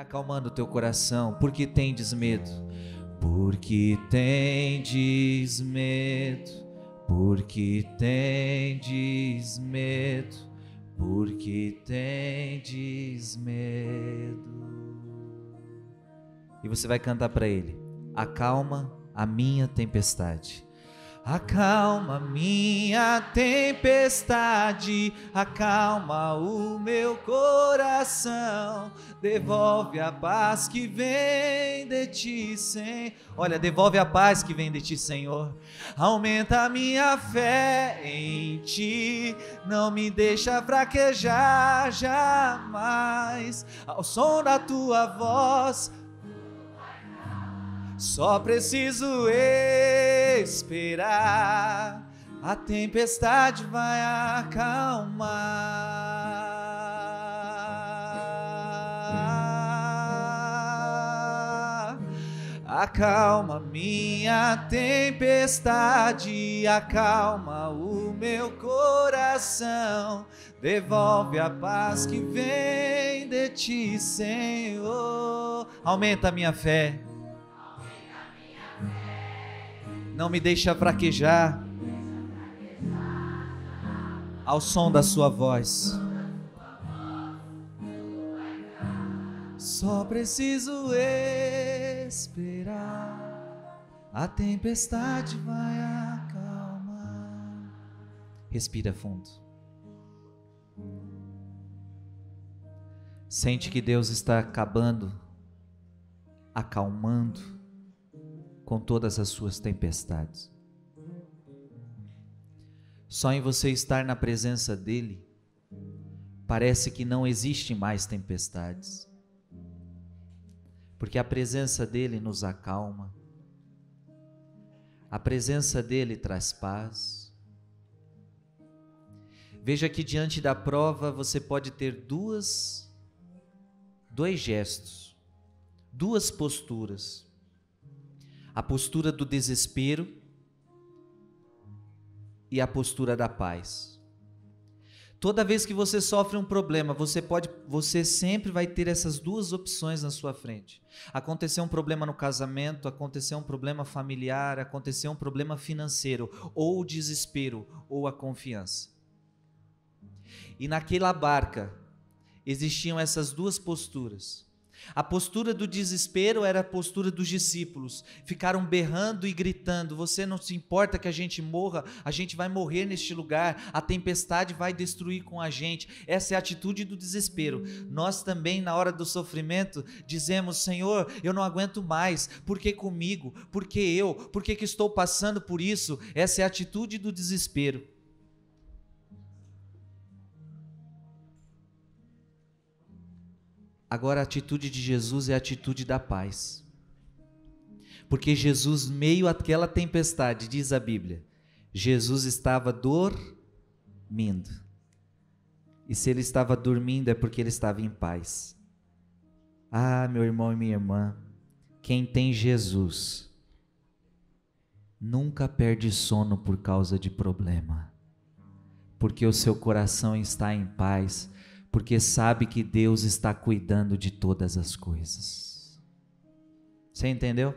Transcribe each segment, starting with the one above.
Vai acalmando o teu coração, porque tendes medo. Porque tendes medo, porque tendes medo, porque tendes medo. E você vai cantar para ele: Acalma a minha tempestade Acalma minha tempestade, acalma o meu coração, devolve a paz que vem de ti, Senhor. Olha, devolve a paz que vem de ti, Senhor. Aumenta minha fé em ti, não me deixa fraquejar jamais. Ao som da tua voz, só preciso esperar, a tempestade vai acalmar. Acalma minha tempestade, acalma o meu coração, devolve a paz que vem de ti, Senhor. Aumenta a minha fé não me deixa fraquejar ao som da sua voz. Só preciso esperar, a tempestade vai acalmar. Respira fundo. Sente que Deus está acabando, acalmando com todas as suas tempestades. Só em você estar na presença dEle, parece que não existe mais tempestades, porque a presença dEle nos acalma, a presença dEle traz paz. Veja que diante da prova você pode ter duas, dois gestos, duas posturas a postura do desespero e a postura da paz. Toda vez que você sofre um problema, você pode, você sempre vai ter essas duas opções na sua frente. Acontecer um problema no casamento, acontecer um problema familiar, acontecer um problema financeiro, ou o desespero, ou a confiança. E naquela barca existiam essas duas posturas. A postura do desespero era a postura dos discípulos. Ficaram berrando e gritando: Você não se importa que a gente morra, a gente vai morrer neste lugar, a tempestade vai destruir com a gente. Essa é a atitude do desespero. Nós também, na hora do sofrimento, dizemos: Senhor, eu não aguento mais, por que comigo? Por que eu? Por que, que estou passando por isso? Essa é a atitude do desespero. Agora a atitude de Jesus é a atitude da paz. Porque Jesus, meio àquela tempestade, diz a Bíblia, Jesus estava dormindo. E se ele estava dormindo é porque ele estava em paz. Ah, meu irmão e minha irmã, quem tem Jesus nunca perde sono por causa de problema, porque o seu coração está em paz porque sabe que Deus está cuidando de todas as coisas. Você entendeu?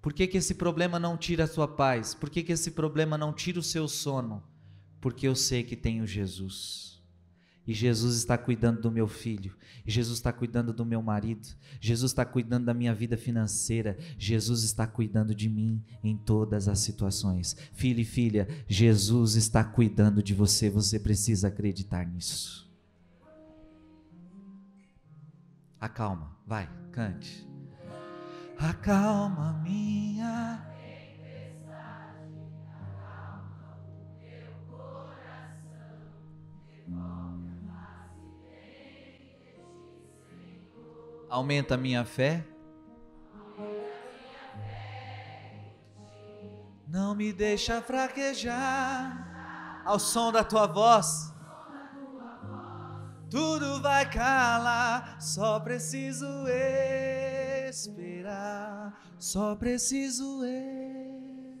Por que, que esse problema não tira a sua paz? Por que, que esse problema não tira o seu sono? Porque eu sei que tenho Jesus. E Jesus está cuidando do meu filho, Jesus está cuidando do meu marido, Jesus está cuidando da minha vida financeira, Jesus está cuidando de mim em todas as situações. Filho e filha, Jesus está cuidando de você, você precisa acreditar nisso. Acalma, vai, cante. Acalma minha Aumenta a minha fé. Não me deixa fraquejar ao som da tua voz. Tudo vai calar, só preciso esperar. Só preciso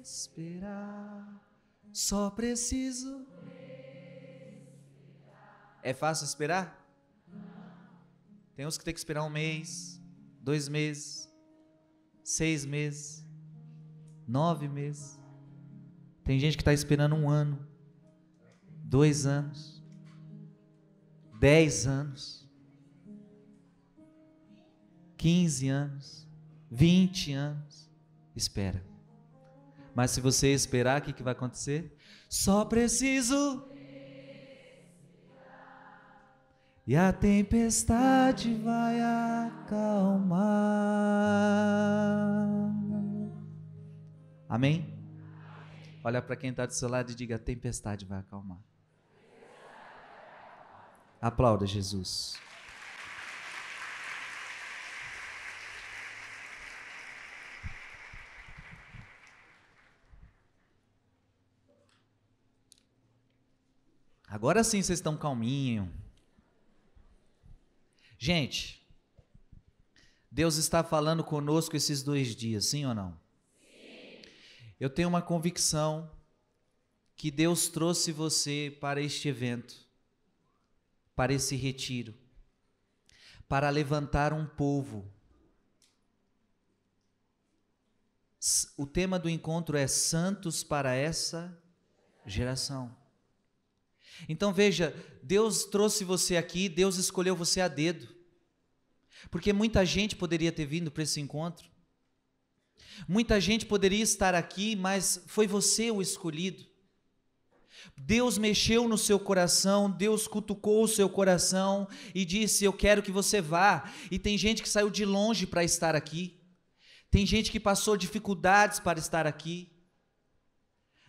esperar. Só preciso. É fácil esperar? Tem uns que tem que esperar um mês, dois meses, seis meses, nove meses. Tem gente que está esperando um ano, dois anos, dez anos, quinze anos, vinte anos. Espera. Mas se você esperar, o que, que vai acontecer? Só preciso. E a tempestade vai acalmar. Amém? Olha para quem está do seu lado e diga: a tempestade vai acalmar. Aplauda Jesus. Agora sim vocês estão calminho. Gente, Deus está falando conosco esses dois dias, sim ou não? Eu tenho uma convicção que Deus trouxe você para este evento, para esse retiro, para levantar um povo. O tema do encontro é Santos para essa geração. Então veja, Deus trouxe você aqui, Deus escolheu você a dedo. Porque muita gente poderia ter vindo para esse encontro. Muita gente poderia estar aqui, mas foi você o escolhido. Deus mexeu no seu coração, Deus cutucou o seu coração e disse: Eu quero que você vá. E tem gente que saiu de longe para estar aqui, tem gente que passou dificuldades para estar aqui.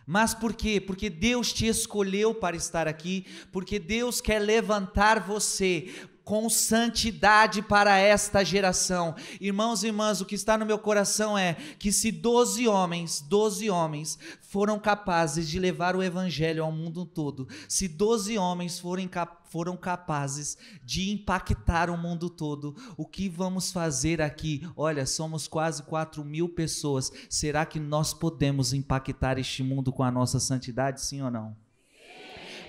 Mas por quê? Porque Deus te escolheu para estar aqui, porque Deus quer levantar você com santidade para esta geração. Irmãos e irmãs, o que está no meu coração é que se 12 homens, 12 homens foram capazes de levar o evangelho ao mundo todo, se 12 homens forem foram capazes de impactar o mundo todo, o que vamos fazer aqui? Olha, somos quase 4 mil pessoas. Será que nós podemos impactar este mundo com a nossa santidade, sim ou não?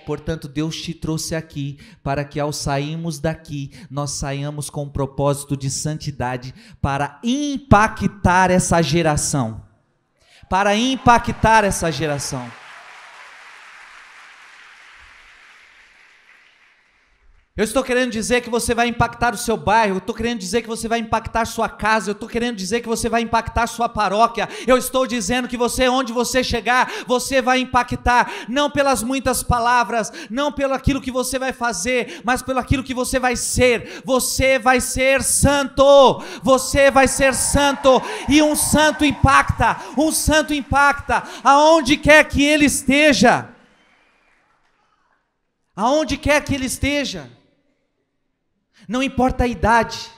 Portanto, Deus te trouxe aqui para que ao sairmos daqui, nós saiamos com o propósito de santidade para impactar essa geração. Para impactar essa geração. Eu estou querendo dizer que você vai impactar o seu bairro, eu estou querendo dizer que você vai impactar sua casa, eu estou querendo dizer que você vai impactar sua paróquia, eu estou dizendo que você, onde você chegar, você vai impactar, não pelas muitas palavras, não pelo aquilo que você vai fazer, mas pelo aquilo que você vai ser. Você vai ser santo, você vai ser santo, e um santo impacta, um santo impacta, aonde quer que ele esteja. Aonde quer que ele esteja não importa a idade.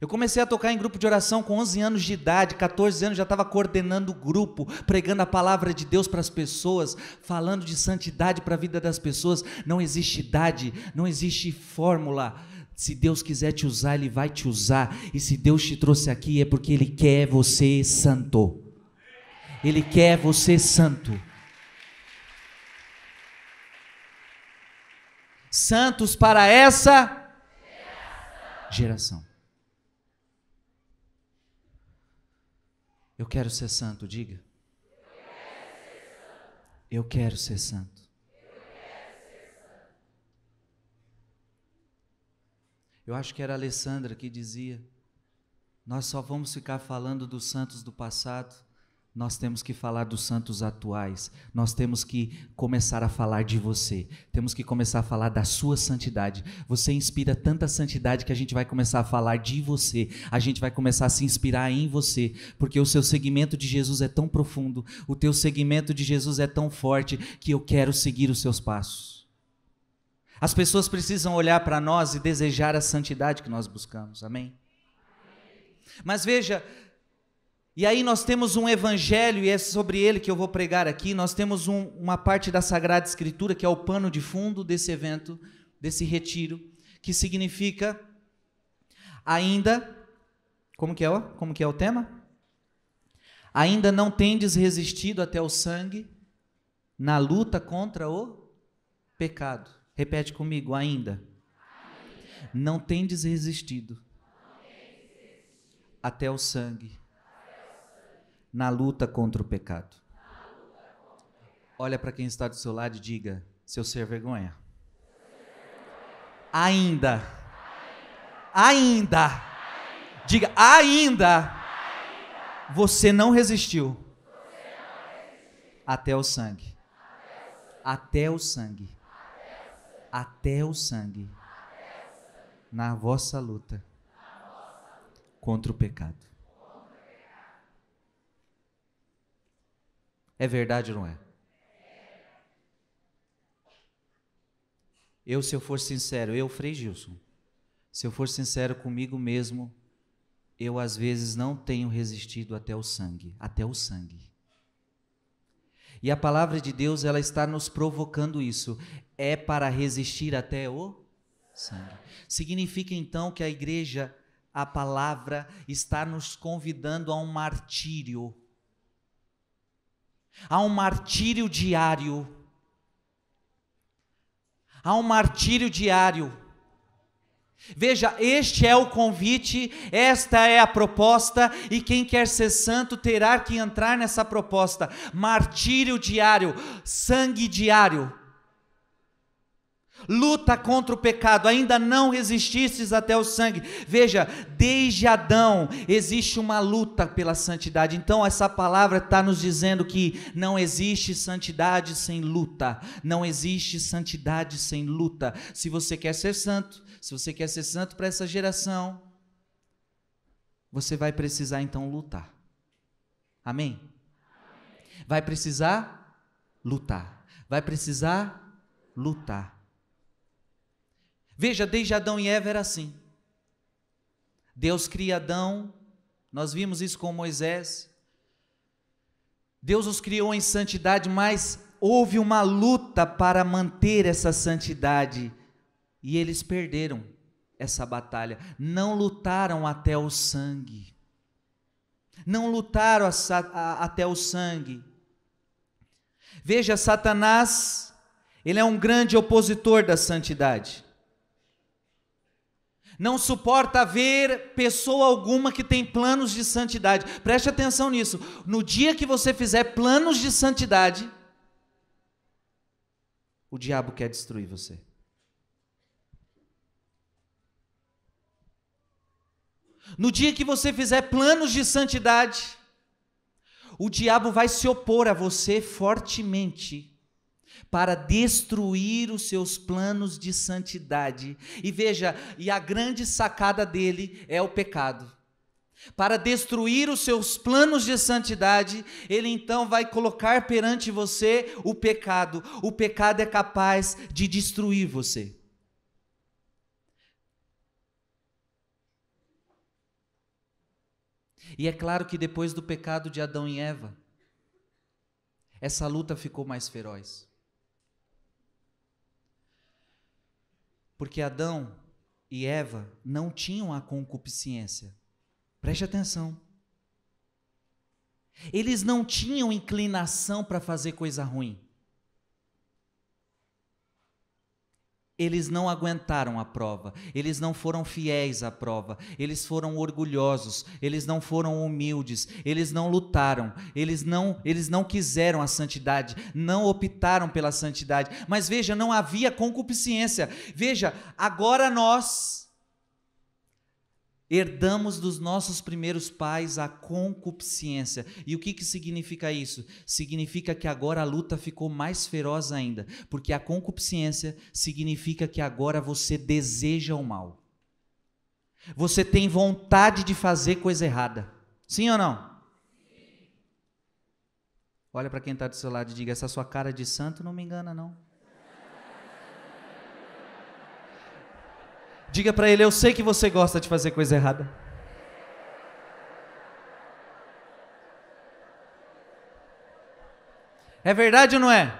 Eu comecei a tocar em grupo de oração com 11 anos de idade, 14 anos já estava coordenando o grupo, pregando a palavra de Deus para as pessoas, falando de santidade para a vida das pessoas. Não existe idade, não existe fórmula. Se Deus quiser te usar, Ele vai te usar. E se Deus te trouxe aqui, é porque Ele quer você santo. Ele quer você santo. Santos para essa geração. Eu quero ser santo, diga. Eu quero ser santo. Eu acho que era a Alessandra que dizia: Nós só vamos ficar falando dos santos do passado nós temos que falar dos santos atuais, nós temos que começar a falar de você, temos que começar a falar da sua santidade. Você inspira tanta santidade que a gente vai começar a falar de você, a gente vai começar a se inspirar em você, porque o seu segmento de Jesus é tão profundo, o teu segmento de Jesus é tão forte que eu quero seguir os seus passos. As pessoas precisam olhar para nós e desejar a santidade que nós buscamos, amém? Mas veja, e aí nós temos um evangelho, e é sobre ele que eu vou pregar aqui. Nós temos um, uma parte da Sagrada Escritura, que é o pano de fundo desse evento, desse retiro, que significa ainda. Como que é, como que é o tema? Ainda não tendes resistido até o sangue na luta contra o pecado. Repete comigo, ainda. não tendes resistido até o sangue na luta contra o pecado. Olha para quem está do seu lado e diga: seu ser vergonha. Ainda, ainda, diga, ainda, você não resistiu até o sangue. Até o sangue. Até o sangue. Na vossa luta contra o pecado. É verdade ou não é? Eu, se eu for sincero, eu, Frei Gilson, se eu for sincero comigo mesmo, eu às vezes não tenho resistido até o sangue, até o sangue. E a palavra de Deus, ela está nos provocando isso. É para resistir até o sangue. Significa então que a igreja a palavra está nos convidando a um martírio, a um martírio diário, a um martírio diário. Veja, este é o convite, esta é a proposta, e quem quer ser santo terá que entrar nessa proposta. Martírio diário, sangue diário luta contra o pecado, ainda não resististes até o sangue. Veja, desde Adão existe uma luta pela santidade. Então, essa palavra está nos dizendo que não existe santidade sem luta. Não existe santidade sem luta. Se você quer ser santo, se você quer ser santo para essa geração, você vai precisar então lutar. Amém? Vai precisar lutar. Vai precisar lutar. Veja, desde Adão e Eva era assim. Deus cria Adão, nós vimos isso com Moisés. Deus os criou em santidade, mas houve uma luta para manter essa santidade e eles perderam essa batalha. Não lutaram até o sangue. Não lutaram a, a, até o sangue. Veja, Satanás, ele é um grande opositor da santidade não suporta ver pessoa alguma que tem planos de santidade. Preste atenção nisso. No dia que você fizer planos de santidade, o diabo quer destruir você. No dia que você fizer planos de santidade, o diabo vai se opor a você fortemente para destruir os seus planos de santidade. E veja, e a grande sacada dele é o pecado. Para destruir os seus planos de santidade, ele então vai colocar perante você o pecado. O pecado é capaz de destruir você. E é claro que depois do pecado de Adão e Eva, essa luta ficou mais feroz. Porque Adão e Eva não tinham a concupiscência. Preste atenção. Eles não tinham inclinação para fazer coisa ruim. Eles não aguentaram a prova, eles não foram fiéis à prova, eles foram orgulhosos, eles não foram humildes, eles não lutaram, eles não, eles não quiseram a santidade, não optaram pela santidade. Mas veja, não havia concupiscência. Veja, agora nós Herdamos dos nossos primeiros pais a concupiscência. E o que, que significa isso? Significa que agora a luta ficou mais feroz ainda, porque a concupiscência significa que agora você deseja o mal. Você tem vontade de fazer coisa errada. Sim ou não? Olha para quem está do seu lado e diga: essa sua cara de santo não me engana, não. Diga para ele: Eu sei que você gosta de fazer coisa errada. É verdade ou não é?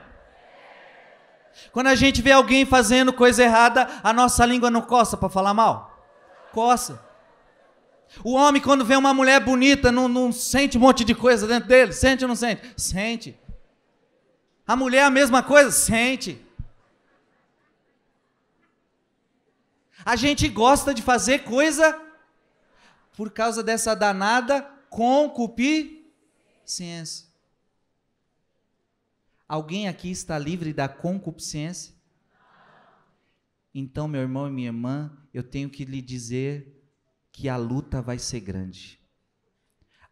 Quando a gente vê alguém fazendo coisa errada, a nossa língua não coça para falar mal? Coça. O homem, quando vê uma mulher bonita, não, não sente um monte de coisa dentro dele? Sente ou não sente? Sente. A mulher, a mesma coisa? Sente. A gente gosta de fazer coisa por causa dessa danada concupiscência. Alguém aqui está livre da concupiscência? Então, meu irmão e minha irmã, eu tenho que lhe dizer que a luta vai ser grande.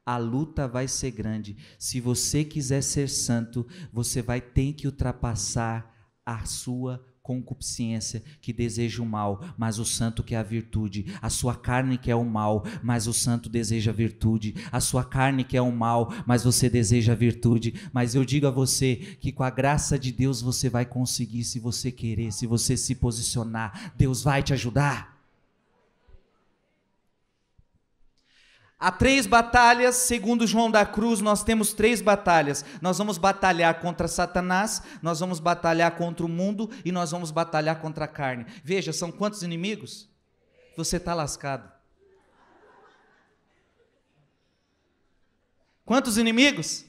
A luta vai ser grande. Se você quiser ser santo, você vai ter que ultrapassar a sua concupiscência que deseja o mal, mas o santo quer a virtude. A sua carne quer o mal, mas o santo deseja a virtude. A sua carne quer o mal, mas você deseja a virtude. Mas eu digo a você que com a graça de Deus você vai conseguir se você querer, se você se posicionar. Deus vai te ajudar. Há três batalhas, segundo João da Cruz, nós temos três batalhas. Nós vamos batalhar contra Satanás, nós vamos batalhar contra o mundo e nós vamos batalhar contra a carne. Veja, são quantos inimigos? Você está lascado. Quantos inimigos?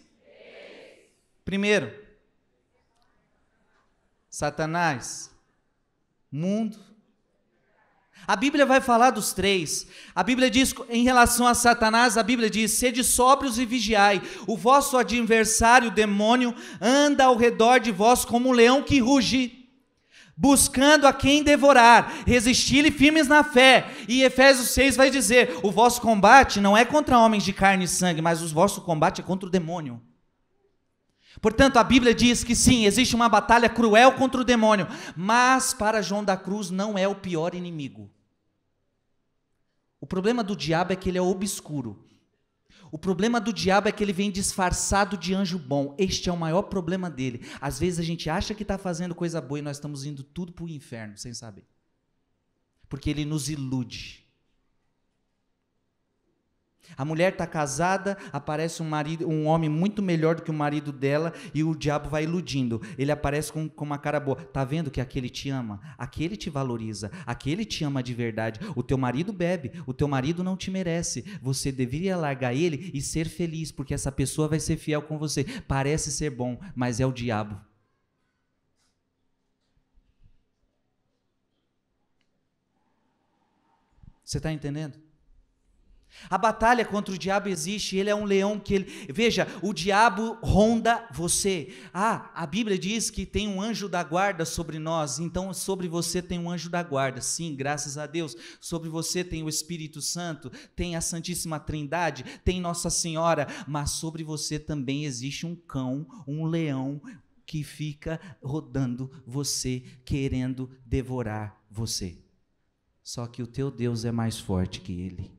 Primeiro, Satanás, mundo a Bíblia vai falar dos três. A Bíblia diz, em relação a Satanás, a Bíblia diz: sede sóbrios e vigiai. O vosso adversário, o demônio, anda ao redor de vós como um leão que ruge, buscando a quem devorar. Resisti-lhe firmes na fé. E Efésios 6 vai dizer: o vosso combate não é contra homens de carne e sangue, mas o vosso combate é contra o demônio. Portanto, a Bíblia diz que sim, existe uma batalha cruel contra o demônio, mas para João da Cruz não é o pior inimigo. O problema do diabo é que ele é obscuro. O problema do diabo é que ele vem disfarçado de anjo bom. Este é o maior problema dele. Às vezes a gente acha que está fazendo coisa boa e nós estamos indo tudo para o inferno sem saber. Porque ele nos ilude. A mulher está casada, aparece um marido, um homem muito melhor do que o marido dela e o diabo vai iludindo. Ele aparece com, com uma cara boa. Tá vendo que aquele te ama? Aquele te valoriza. Aquele te ama de verdade. O teu marido bebe. O teu marido não te merece. Você deveria largar ele e ser feliz, porque essa pessoa vai ser fiel com você. Parece ser bom, mas é o diabo. Você está entendendo? A batalha contra o diabo existe, ele é um leão que ele. Veja, o diabo ronda você. Ah, a Bíblia diz que tem um anjo da guarda sobre nós, então sobre você tem um anjo da guarda. Sim, graças a Deus. Sobre você tem o Espírito Santo, tem a Santíssima Trindade, tem Nossa Senhora, mas sobre você também existe um cão, um leão que fica rodando você, querendo devorar você. Só que o teu Deus é mais forte que ele.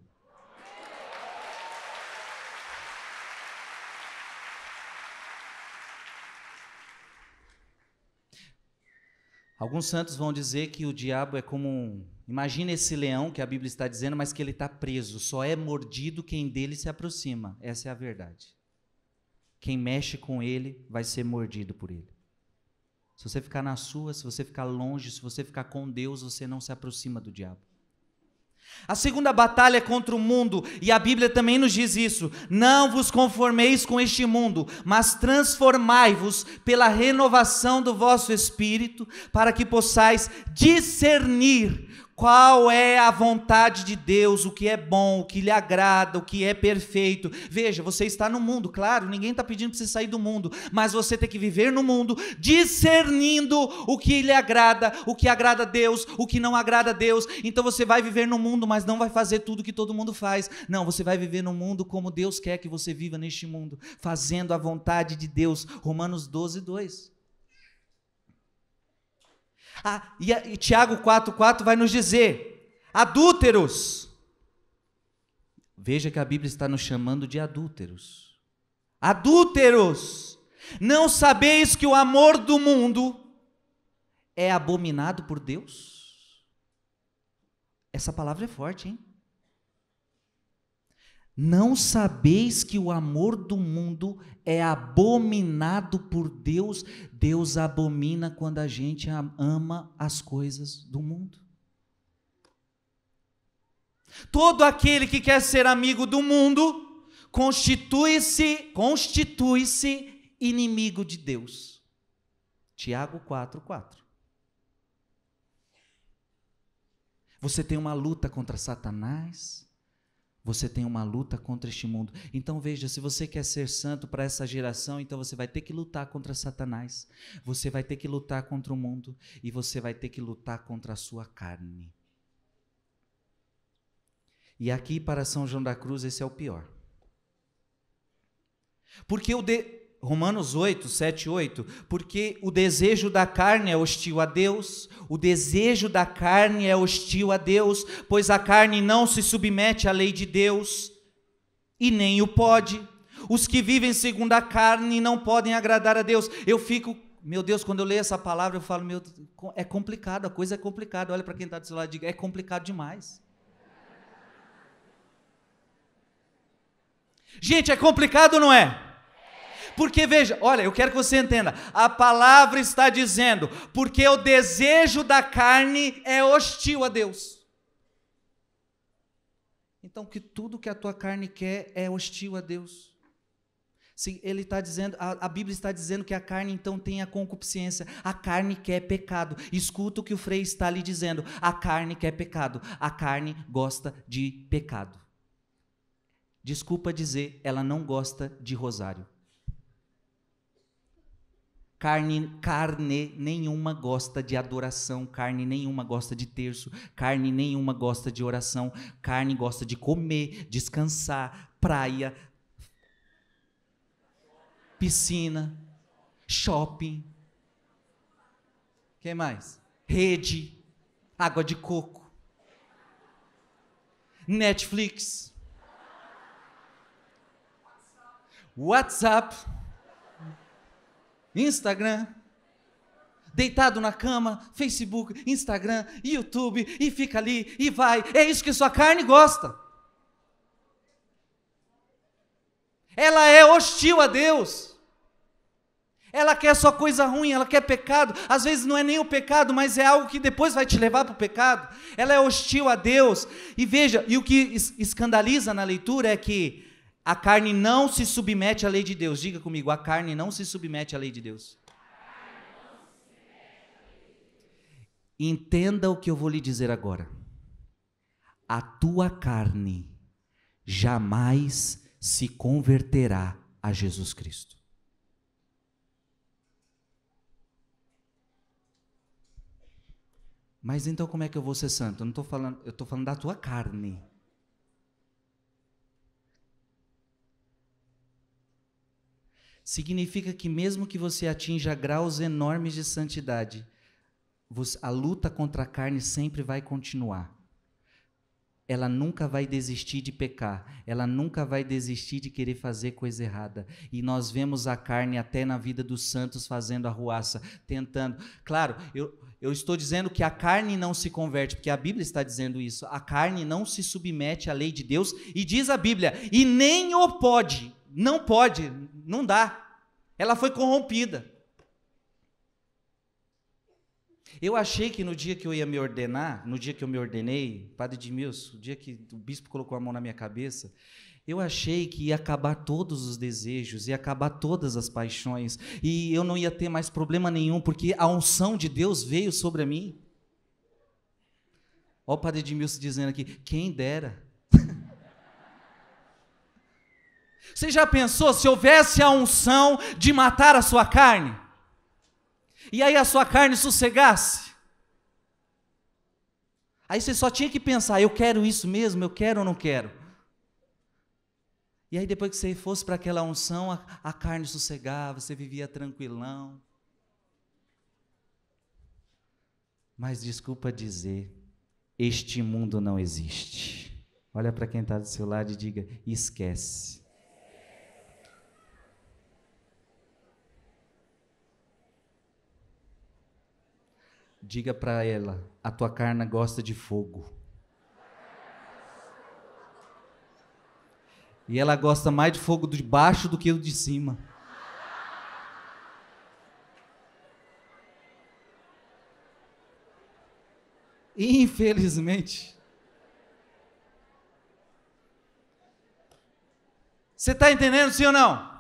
Alguns santos vão dizer que o diabo é como um. Imagina esse leão que a Bíblia está dizendo, mas que ele está preso. Só é mordido quem dele se aproxima. Essa é a verdade. Quem mexe com ele vai ser mordido por ele. Se você ficar na sua, se você ficar longe, se você ficar com Deus, você não se aproxima do diabo. A segunda batalha é contra o mundo, e a Bíblia também nos diz isso: não vos conformeis com este mundo, mas transformai-vos pela renovação do vosso espírito, para que possais discernir qual é a vontade de Deus, o que é bom, o que lhe agrada, o que é perfeito. Veja, você está no mundo, claro, ninguém está pedindo para você sair do mundo, mas você tem que viver no mundo, discernindo o que lhe agrada, o que agrada a Deus, o que não agrada a Deus. Então você vai viver no mundo, mas não vai fazer tudo que todo mundo faz. Não, você vai viver no mundo como Deus quer que você viva neste mundo, fazendo a vontade de Deus. Romanos 12, 2. Ah, e, e Tiago 4,4 vai nos dizer: adúlteros. Veja que a Bíblia está nos chamando de adúlteros. Adúlteros, não sabeis que o amor do mundo é abominado por Deus? Essa palavra é forte, hein? Não sabeis que o amor do mundo é abominado por Deus? Deus abomina quando a gente ama as coisas do mundo. Todo aquele que quer ser amigo do mundo constitui-se constitui-se inimigo de Deus. Tiago 4:4. Você tem uma luta contra Satanás. Você tem uma luta contra este mundo. Então veja, se você quer ser santo para essa geração, então você vai ter que lutar contra Satanás. Você vai ter que lutar contra o mundo e você vai ter que lutar contra a sua carne. E aqui para São João da Cruz esse é o pior. Porque o de Romanos 8, 7, 8, porque o desejo da carne é hostil a Deus, o desejo da carne é hostil a Deus, pois a carne não se submete à lei de Deus e nem o pode. Os que vivem segundo a carne não podem agradar a Deus. Eu fico, meu Deus, quando eu leio essa palavra, eu falo, meu, é complicado, a coisa é complicada. Olha para quem está do seu lado e diga, é complicado demais. Gente, é complicado ou não é? Porque veja, olha, eu quero que você entenda. A palavra está dizendo, porque o desejo da carne é hostil a Deus. Então, que tudo que a tua carne quer é hostil a Deus. Se ele está dizendo, a, a, Bíblia está dizendo que a carne então tem a concupiscência. A carne quer pecado. Escuta o que o Frei está lhe dizendo. A carne quer pecado. A carne gosta de pecado. Desculpa dizer, ela não gosta de rosário. Carne, carne nenhuma gosta de adoração, carne nenhuma gosta de terço, carne nenhuma gosta de oração, carne gosta de comer, descansar, praia, piscina, shopping. Quem mais? Rede, água de coco, Netflix, WhatsApp. Instagram, deitado na cama, Facebook, Instagram, YouTube, e fica ali, e vai. É isso que sua carne gosta. Ela é hostil a Deus. Ela quer só coisa ruim, ela quer pecado. Às vezes não é nem o pecado, mas é algo que depois vai te levar para o pecado. Ela é hostil a Deus. E veja, e o que escandaliza na leitura é que a carne não se submete à lei de Deus. Diga comigo, a carne não se submete à lei de Deus. Entenda o que eu vou lhe dizer agora. A tua carne jamais se converterá a Jesus Cristo. Mas então como é que eu vou ser santo? Eu não estou falando, eu estou falando da tua carne. Significa que mesmo que você atinja graus enormes de santidade, a luta contra a carne sempre vai continuar. Ela nunca vai desistir de pecar, ela nunca vai desistir de querer fazer coisa errada. E nós vemos a carne até na vida dos santos fazendo arruaça, tentando. Claro, eu, eu estou dizendo que a carne não se converte, porque a Bíblia está dizendo isso. A carne não se submete à lei de Deus, e diz a Bíblia, e nem o pode. Não pode, não dá. Ela foi corrompida. Eu achei que no dia que eu ia me ordenar, no dia que eu me ordenei, Padre Edmilson, o dia que o bispo colocou a mão na minha cabeça, eu achei que ia acabar todos os desejos, ia acabar todas as paixões, e eu não ia ter mais problema nenhum, porque a unção de Deus veio sobre mim. Olha o Padre Edmilson dizendo aqui: quem dera. Você já pensou se houvesse a unção de matar a sua carne? E aí a sua carne sossegasse? Aí você só tinha que pensar: eu quero isso mesmo, eu quero ou não quero? E aí depois que você fosse para aquela unção, a, a carne sossegava, você vivia tranquilão. Mas desculpa dizer, este mundo não existe. Olha para quem está do seu lado e diga: esquece. Diga para ela: a tua carne gosta de fogo. E ela gosta mais de fogo de baixo do que o de cima. Infelizmente. Você está entendendo, sim ou não?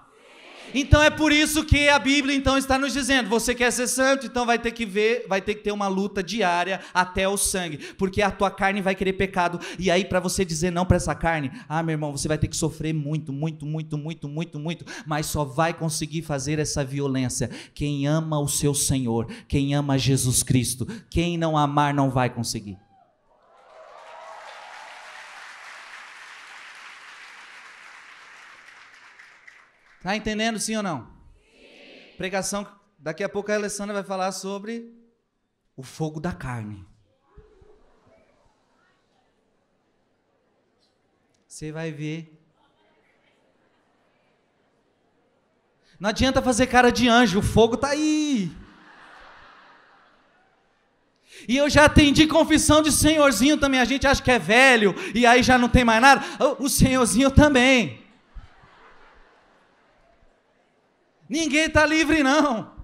Então é por isso que a Bíblia então está nos dizendo: você quer ser santo, então vai ter que ver, vai ter que ter uma luta diária até o sangue, porque a tua carne vai querer pecado. E aí para você dizer não para essa carne, ah, meu irmão, você vai ter que sofrer muito, muito, muito, muito, muito, muito, mas só vai conseguir fazer essa violência quem ama o seu Senhor, quem ama Jesus Cristo. Quem não amar não vai conseguir. Tá entendendo sim ou não? Sim. Pregação, daqui a pouco a Alessandra vai falar sobre o fogo da carne. Você vai ver. Não adianta fazer cara de anjo, o fogo tá aí. E eu já atendi confissão de senhorzinho também. A gente acha que é velho e aí já não tem mais nada. O senhorzinho também. Ninguém está livre, não.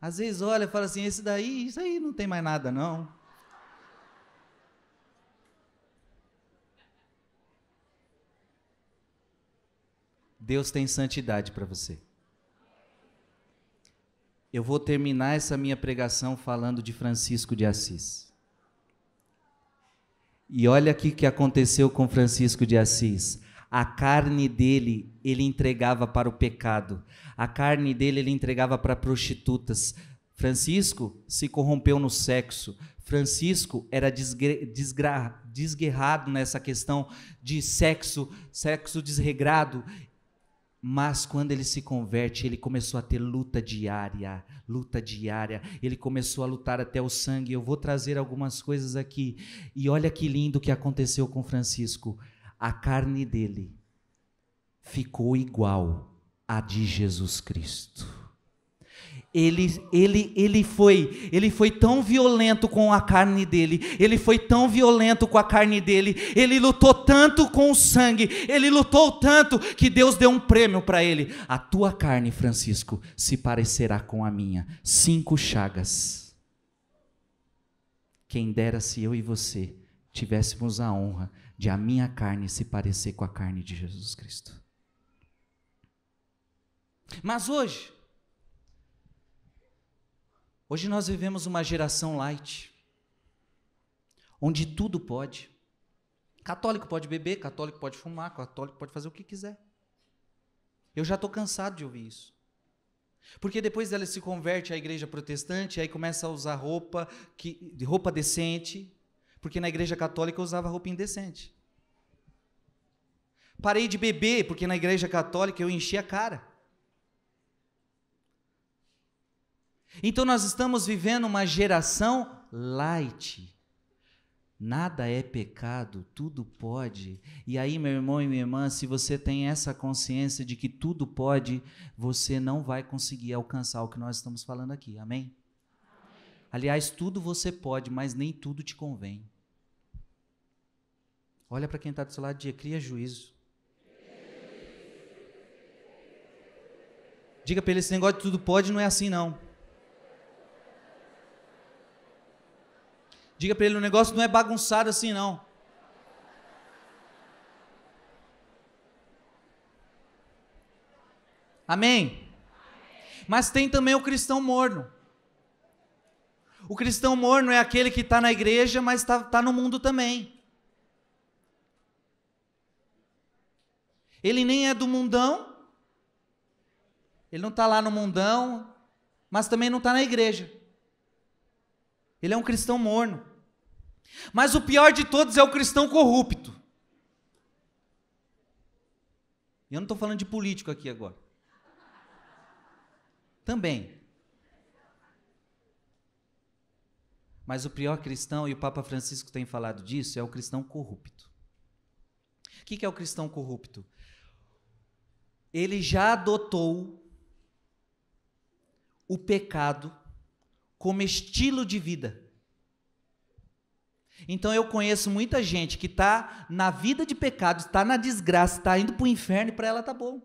Às vezes olha e fala assim: esse daí, isso aí não tem mais nada, não. Deus tem santidade para você. Eu vou terminar essa minha pregação falando de Francisco de Assis. E olha aqui o que aconteceu com Francisco de Assis a carne dele ele entregava para o pecado, a carne dele ele entregava para prostitutas. Francisco se corrompeu no sexo. Francisco era desgra, desguerrado nessa questão de sexo, sexo desregrado. Mas quando ele se converte, ele começou a ter luta diária, luta diária. Ele começou a lutar até o sangue. Eu vou trazer algumas coisas aqui. E olha que lindo que aconteceu com Francisco a carne dele ficou igual à de Jesus Cristo. Ele, ele, ele, foi, ele foi tão violento com a carne dele, ele foi tão violento com a carne dele, ele lutou tanto com o sangue, ele lutou tanto que Deus deu um prêmio para ele. A tua carne, Francisco, se parecerá com a minha. Cinco chagas. Quem dera se eu e você tivéssemos a honra de a minha carne se parecer com a carne de Jesus Cristo. Mas hoje, hoje nós vivemos uma geração light, onde tudo pode. Católico pode beber, católico pode fumar, católico pode fazer o que quiser. Eu já estou cansado de ouvir isso. Porque depois ela se converte à igreja protestante, aí começa a usar roupa, que, roupa decente, porque na igreja católica eu usava roupa indecente. Parei de beber, porque na igreja católica eu enchi a cara. Então nós estamos vivendo uma geração light. Nada é pecado, tudo pode. E aí, meu irmão e minha irmã, se você tem essa consciência de que tudo pode, você não vai conseguir alcançar o que nós estamos falando aqui. Amém? Aliás, tudo você pode, mas nem tudo te convém. Olha para quem está do seu lado, dia, cria juízo. Diga para ele: esse negócio de tudo pode não é assim, não. Diga para ele: o negócio não é bagunçado assim, não. Amém? Mas tem também o cristão morno. O cristão morno é aquele que está na igreja, mas está tá no mundo também. Ele nem é do mundão, ele não está lá no mundão, mas também não está na igreja. Ele é um cristão morno. Mas o pior de todos é o cristão corrupto. E eu não estou falando de político aqui agora. Também. Mas o pior cristão, e o Papa Francisco tem falado disso, é o cristão corrupto. O que é o cristão corrupto? Ele já adotou o pecado como estilo de vida. Então eu conheço muita gente que está na vida de pecado, está na desgraça, está indo para o inferno e para ela está bom.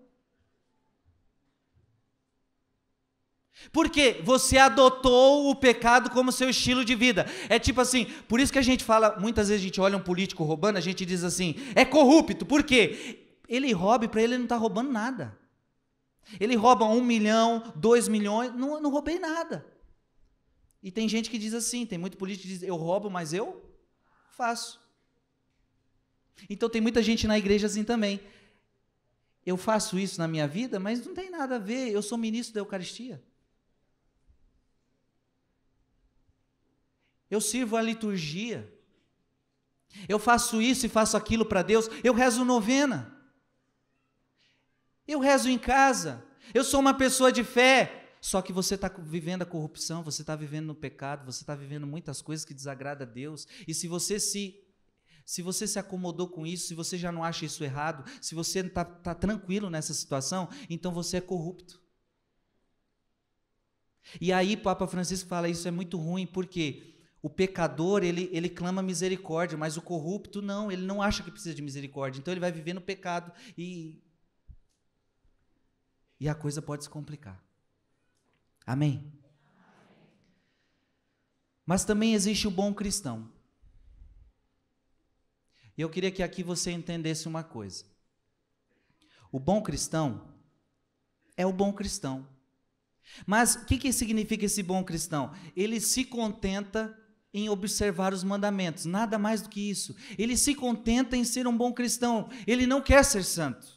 Porque você adotou o pecado como seu estilo de vida. É tipo assim, por isso que a gente fala, muitas vezes a gente olha um político roubando, a gente diz assim, é corrupto. Por quê? Ele rouba, para ele ele não está roubando nada. Ele rouba um milhão, dois milhões, não, não roubei nada. E tem gente que diz assim, tem muito político que diz, eu roubo, mas eu faço. Então tem muita gente na igreja assim também. Eu faço isso na minha vida, mas não tem nada a ver, eu sou ministro da Eucaristia. Eu sirvo a liturgia. Eu faço isso e faço aquilo para Deus. Eu rezo novena. Eu rezo em casa. Eu sou uma pessoa de fé. Só que você está vivendo a corrupção, você está vivendo no pecado, você está vivendo muitas coisas que desagradam a Deus. E se você se se você se acomodou com isso, se você já não acha isso errado, se você está tá tranquilo nessa situação, então você é corrupto. E aí Papa Francisco fala isso é muito ruim, porque o pecador, ele, ele clama misericórdia, mas o corrupto não, ele não acha que precisa de misericórdia. Então ele vai viver no pecado e e a coisa pode se complicar. Amém. Mas também existe o bom cristão. E eu queria que aqui você entendesse uma coisa. O bom cristão é o bom cristão. Mas o que, que significa esse bom cristão? Ele se contenta em observar os mandamentos, nada mais do que isso. Ele se contenta em ser um bom cristão, ele não quer ser santo.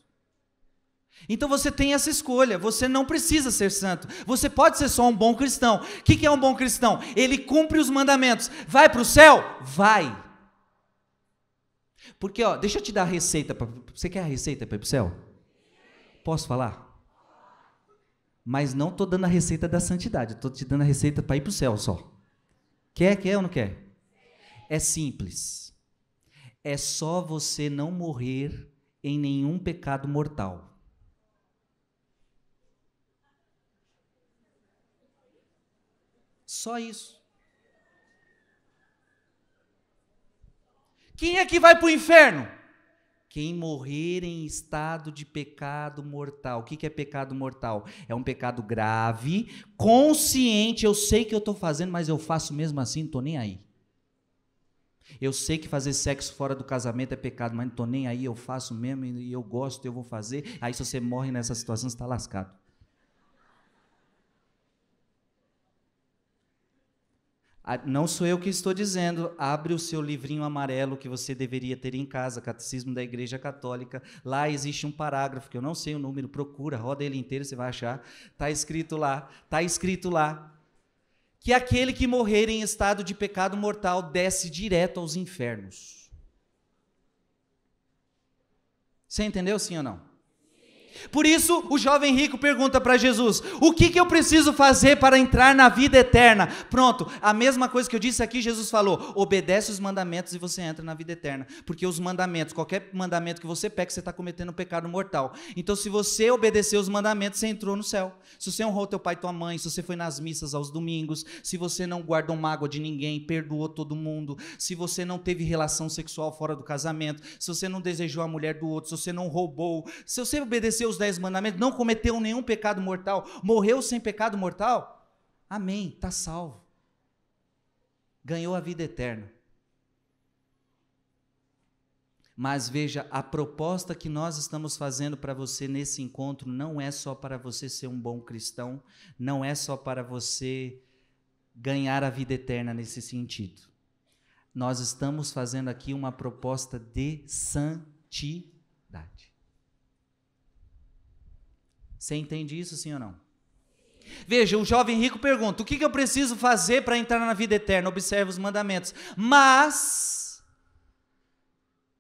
Então você tem essa escolha, você não precisa ser santo, você pode ser só um bom cristão. O que é um bom cristão? Ele cumpre os mandamentos, vai para o céu? Vai. Porque, ó, deixa eu te dar a receita. Pra, você quer a receita para ir para o céu? Posso falar? Mas não estou dando a receita da santidade, estou te dando a receita para ir para o céu só. Quer, quer ou não quer? É simples. É só você não morrer em nenhum pecado mortal. Só isso. Quem é que vai para o inferno? Quem morrer em estado de pecado mortal. O que, é pecado mortal? É um pecado grave, consciente. Eu sei que eu estou fazendo, mas eu faço mesmo assim, não estou nem aí. Eu sei que fazer sexo fora do casamento é pecado, mas não estou nem aí, eu faço mesmo e eu gosto, eu vou fazer. Aí se você morre nessa situação, você está lascado. Não sou eu que estou dizendo, abre o seu livrinho amarelo que você deveria ter em casa, Catecismo da Igreja Católica. Lá existe um parágrafo que eu não sei o número, procura, roda ele inteiro, você vai achar. Está escrito lá, está escrito lá que aquele que morrer em estado de pecado mortal desce direto aos infernos. Você entendeu sim ou não? Por isso, o jovem rico pergunta para Jesus: O que, que eu preciso fazer para entrar na vida eterna? Pronto, a mesma coisa que eu disse aqui, Jesus falou: obedece os mandamentos e você entra na vida eterna. Porque os mandamentos, qualquer mandamento que você pegue, você está cometendo um pecado mortal. Então, se você obedeceu os mandamentos, você entrou no céu. Se você honrou teu pai e tua mãe, se você foi nas missas aos domingos, se você não guardou mágoa de ninguém, perdoou todo mundo, se você não teve relação sexual fora do casamento, se você não desejou a mulher do outro, se você não roubou, se você obedeceu os dez mandamentos, não cometeu nenhum pecado mortal, morreu sem pecado mortal, amém, está salvo. Ganhou a vida eterna. Mas veja, a proposta que nós estamos fazendo para você nesse encontro não é só para você ser um bom cristão, não é só para você ganhar a vida eterna nesse sentido. Nós estamos fazendo aqui uma proposta de santidade. Você entende isso, sim ou não? Veja, o jovem rico pergunta: o que, eu preciso fazer para entrar na vida eterna? Observe os mandamentos. Mas,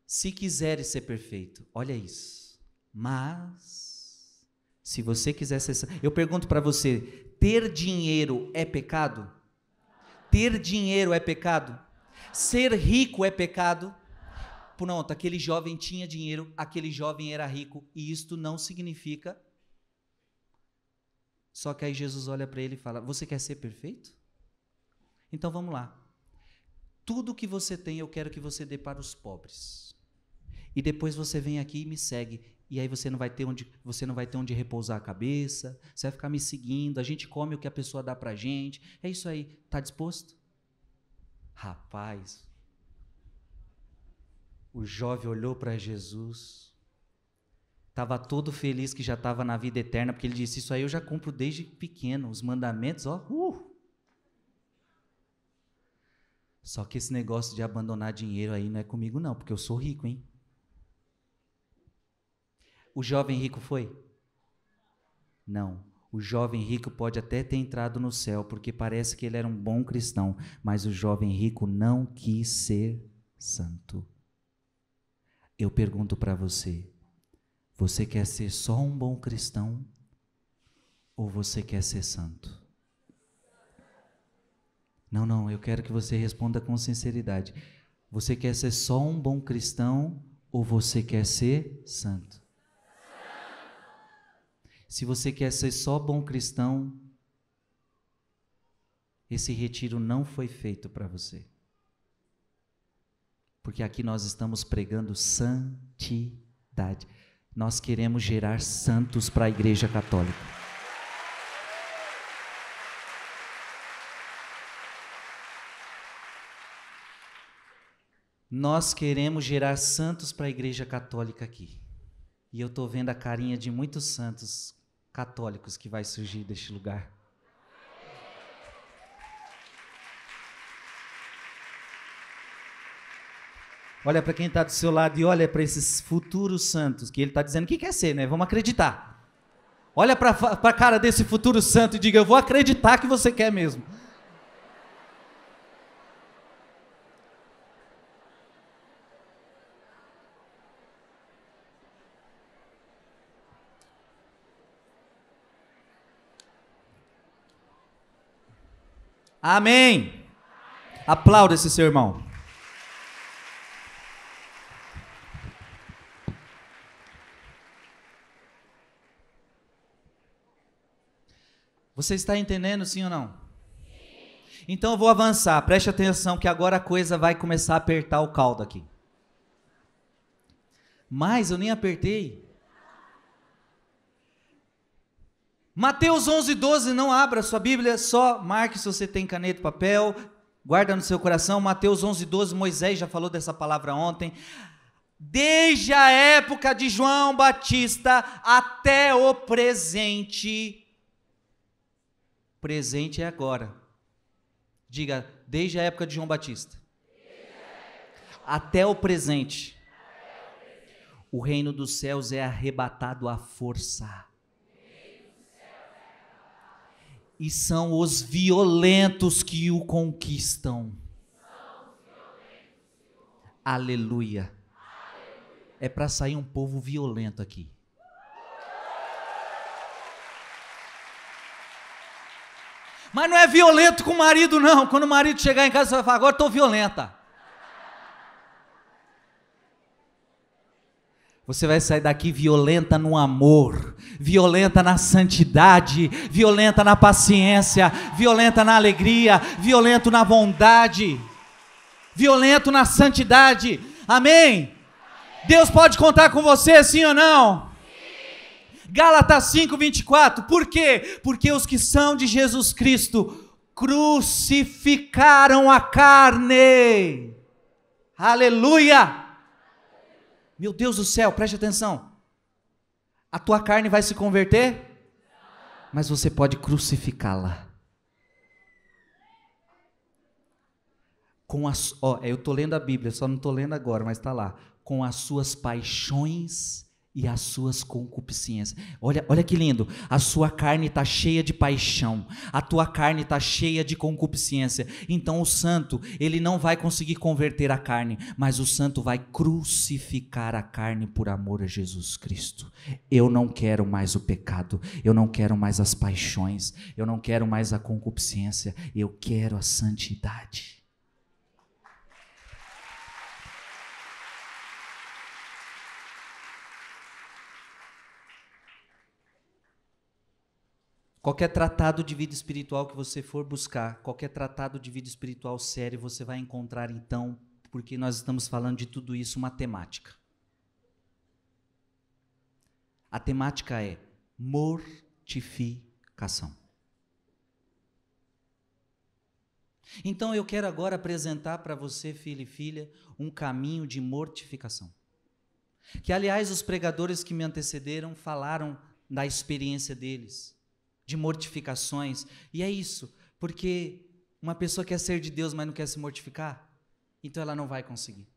se quiseres ser perfeito, olha isso. Mas, se você quiser ser. Eu pergunto para você: ter dinheiro é pecado? Ter dinheiro é pecado? Ser rico é pecado? Pronto, aquele jovem tinha dinheiro, aquele jovem era rico, e isto não significa só que aí Jesus olha para ele e fala: Você quer ser perfeito? Então vamos lá. Tudo que você tem eu quero que você dê para os pobres. E depois você vem aqui e me segue. E aí você não vai ter onde, você não vai ter onde repousar a cabeça, você vai ficar me seguindo, a gente come o que a pessoa dá pra gente. É isso aí, tá disposto? Rapaz, o jovem olhou para Jesus estava todo feliz que já estava na vida eterna, porque ele disse: Isso aí eu já cumpro desde pequeno, os mandamentos, ó. Uh. Só que esse negócio de abandonar dinheiro aí não é comigo, não, porque eu sou rico, hein? O jovem rico foi? Não. O jovem rico pode até ter entrado no céu, porque parece que ele era um bom cristão, mas o jovem rico não quis ser santo. Eu pergunto para você: você quer ser só um bom cristão ou você quer ser santo? Não, não, eu quero que você responda com sinceridade. Você quer ser só um bom cristão ou você quer ser santo? Se você quer ser só bom cristão, esse retiro não foi feito para você. Porque aqui nós estamos pregando santidade. Nós queremos gerar santos para a Igreja Católica. Nós queremos gerar santos para a Igreja Católica aqui. E eu estou vendo a carinha de muitos santos católicos que vai surgir deste lugar. Olha para quem está do seu lado e olha para esses futuros santos, que ele está dizendo que quer ser, né? Vamos acreditar. Olha para a cara desse futuro santo e diga: Eu vou acreditar que você quer mesmo. Amém. Aplauda esse seu irmão. Você está entendendo, sim ou não? Então eu vou avançar, preste atenção que agora a coisa vai começar a apertar o caldo aqui. Mas eu nem apertei. Mateus 11, 12, não abra sua Bíblia, só marque se você tem caneta e papel, guarda no seu coração. Mateus 11, 12, Moisés já falou dessa palavra ontem. Desde a época de João Batista até o presente. Presente é agora. Diga, desde a época de João Batista. Até o presente. O reino dos céus é arrebatado à força e são os violentos que o conquistam. Aleluia. É para sair um povo violento aqui. Mas não é violento com o marido, não. Quando o marido chegar em casa, você vai falar: agora estou violenta. Você vai sair daqui violenta no amor, violenta na santidade, violenta na paciência, violenta na alegria, violento na bondade, violento na santidade. Amém? Deus pode contar com você, sim ou não? Gálatas 5, 24. Por quê? Porque os que são de Jesus Cristo crucificaram a carne. Aleluia! Meu Deus do céu, preste atenção. A tua carne vai se converter? Mas você pode crucificá-la. Com as, ó, eu estou lendo a Bíblia, só não estou lendo agora, mas está lá. Com as suas paixões e as suas concupiscências. Olha, olha que lindo. A sua carne está cheia de paixão, a tua carne está cheia de concupiscência. Então o santo, ele não vai conseguir converter a carne, mas o santo vai crucificar a carne por amor a Jesus Cristo. Eu não quero mais o pecado, eu não quero mais as paixões, eu não quero mais a concupiscência, eu quero a santidade. Qualquer tratado de vida espiritual que você for buscar, qualquer tratado de vida espiritual sério, você vai encontrar então, porque nós estamos falando de tudo isso, uma temática. A temática é mortificação. Então eu quero agora apresentar para você, filho e filha, um caminho de mortificação. Que, aliás, os pregadores que me antecederam falaram da experiência deles, de mortificações. E é isso, porque uma pessoa quer ser de Deus, mas não quer se mortificar, então ela não vai conseguir.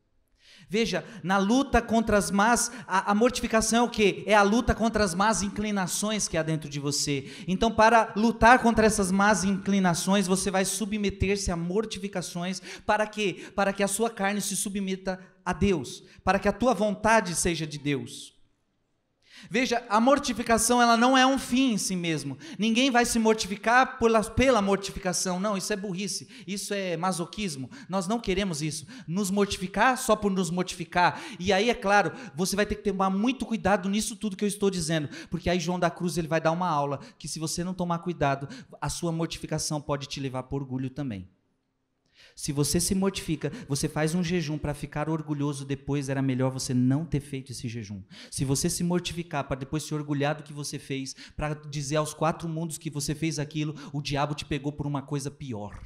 Veja, na luta contra as más, a, a, mortificação é o que? É a luta contra as más inclinações que há dentro de você. Então, para lutar contra essas más inclinações, você vai submeter-se a mortificações para que? Para que a sua carne se submeta a Deus, para que a tua vontade seja de Deus. Veja, a mortificação ela não é um fim em si mesmo. Ninguém vai se mortificar pela, pela mortificação. Não, isso é burrice. Isso é masoquismo. Nós não queremos isso. Nos mortificar só por nos mortificar. E aí, é claro, você vai ter que tomar muito cuidado nisso tudo que eu estou dizendo. Porque aí João da Cruz ele vai dar uma aula que se você não tomar cuidado, a sua mortificação pode te levar para orgulho também. Se você se mortifica, você faz um jejum para ficar orgulhoso depois, era melhor você não ter feito esse jejum. Se você se mortificar para depois se orgulhar do que você fez, para dizer aos quatro mundos que você fez aquilo, o diabo te pegou por uma coisa pior.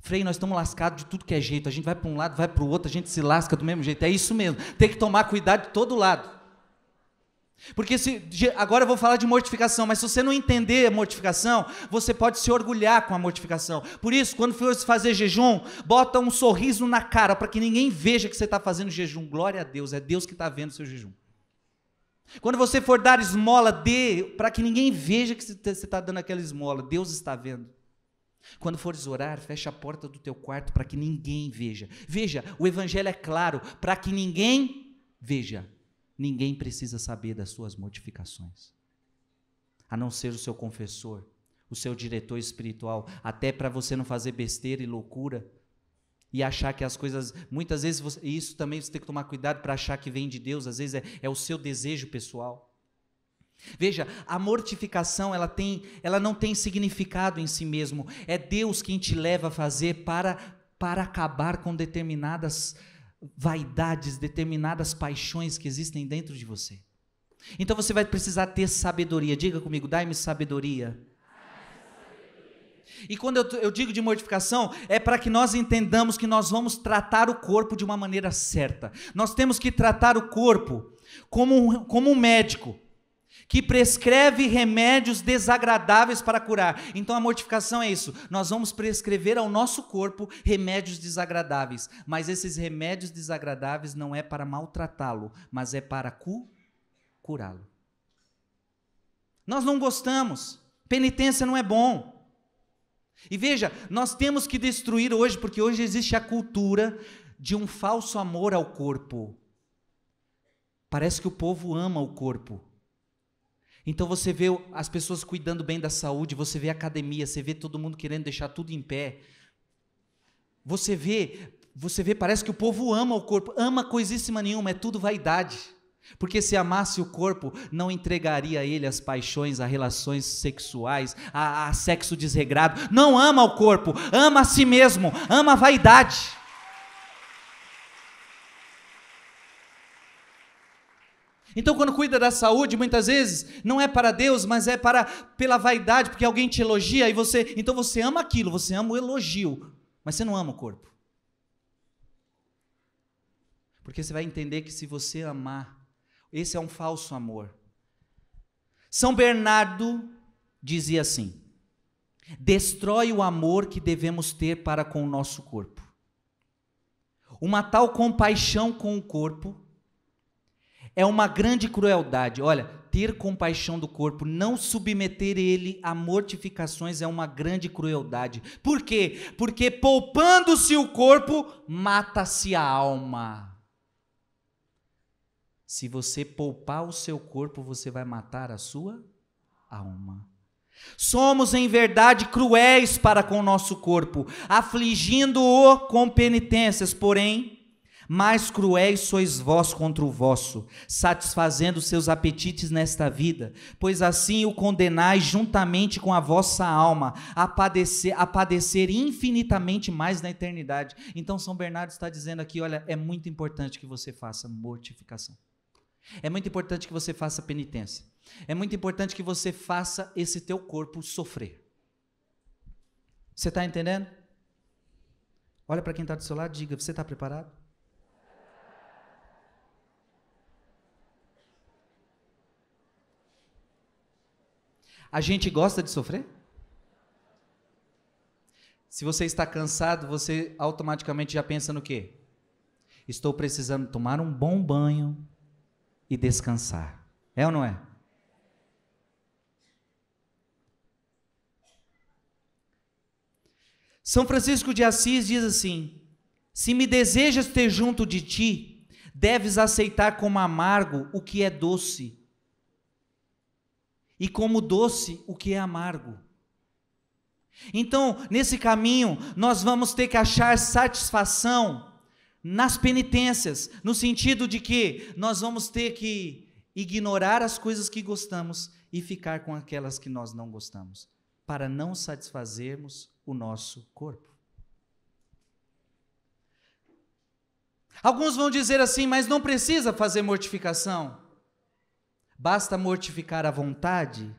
Frei, nós estamos lascados de tudo que é jeito. A gente vai para um lado, vai para o outro, a gente se lasca do mesmo jeito. É isso mesmo. Tem que tomar cuidado de todo lado. Porque se, agora eu vou falar de mortificação, mas se você não entender a mortificação, você pode se orgulhar com a mortificação. Por isso, quando for fazer jejum, bota um sorriso na cara para que ninguém veja que você está fazendo jejum. Glória a Deus, é Deus que está vendo o seu jejum. Quando você for dar esmola, dê para que ninguém veja que você está dando aquela esmola. Deus está vendo. Quando fores orar, fecha a porta do teu quarto para que ninguém veja. Veja, o evangelho é claro, para que ninguém veja. Ninguém precisa saber das suas mortificações, a não ser o seu confessor, o seu diretor espiritual, até para você não fazer besteira e loucura e achar que as coisas, muitas vezes, você, isso também você tem que tomar cuidado para achar que vem de Deus, às vezes é, é o seu desejo pessoal. Veja, a mortificação ela tem, ela não tem significado em si mesmo. É Deus quem te leva a fazer para para acabar com determinadas vaidades, determinadas paixões que existem dentro de você. Então você vai precisar ter sabedoria. Diga comigo, dai-me sabedoria. E quando eu, eu, digo de mortificação, é para que nós entendamos que nós vamos tratar o corpo de uma maneira certa. Nós temos que tratar o corpo como um, como um médico que prescreve remédios desagradáveis para curar. Então a mortificação é isso. Nós vamos prescrever ao nosso corpo remédios desagradáveis, mas esses remédios desagradáveis não é para maltratá-lo, mas é para cu curá-lo. Nós não gostamos. Penitência não é bom. E veja, nós temos que destruir hoje, porque hoje existe a cultura de um falso amor ao corpo. Parece que o povo ama o corpo. Então você vê as pessoas cuidando bem da saúde, você vê academia, você vê todo mundo querendo deixar tudo em pé. Você vê, você vê, parece que o povo ama o corpo, ama coisíssima nenhuma, é tudo vaidade. Porque se amasse o corpo, não entregaria a ele as paixões, as relações sexuais, a, a sexo desregrado. Não ama o corpo, ama a si mesmo, ama a vaidade. Então, quando cuida da saúde, muitas vezes não é para Deus, mas é para pela vaidade, porque alguém te elogia e você, então você ama aquilo, você ama o elogio, mas você não ama o corpo. Porque você vai entender que se você amar, esse é um falso amor. São Bernardo dizia assim: destrói o amor que devemos ter para com o nosso corpo. Uma tal compaixão com o corpo é uma grande crueldade. Olha, ter compaixão do corpo, não submeter ele a mortificações é uma grande crueldade. Por quê? Porque poupando-se o corpo, mata-se a alma. Se você poupar o seu corpo, você vai matar a sua alma. Somos em verdade cruéis para com o nosso corpo, afligindo-o com penitências, porém, mais cruéis sois vós contra o vosso, satisfazendo seus apetites nesta vida, pois assim o condenais juntamente com a vossa alma a padecer, a padecer infinitamente mais na eternidade. Então São Bernardo está dizendo aqui, olha, é muito importante que você faça mortificação. É muito importante que você faça penitência. É muito importante que você faça esse teu corpo sofrer. Você está entendendo? Olha para quem está do seu lado, diga: você está preparado? A gente gosta de sofrer? Se você está cansado, você automaticamente já pensa no quê? Estou precisando tomar um bom banho e descansar. É ou não é? São Francisco de Assis diz assim: Se me desejas ter junto de ti, deves aceitar como amargo o que é doce, e como doce o que é amargo. Então, nesse caminho, nós vamos ter que achar satisfação nas penitências, no sentido de que nós vamos ter que ignorar as coisas que gostamos e ficar com aquelas que nós não gostamos, para não satisfazermos o nosso corpo. Alguns vão dizer assim, mas não precisa fazer mortificação. Basta mortificar a vontade?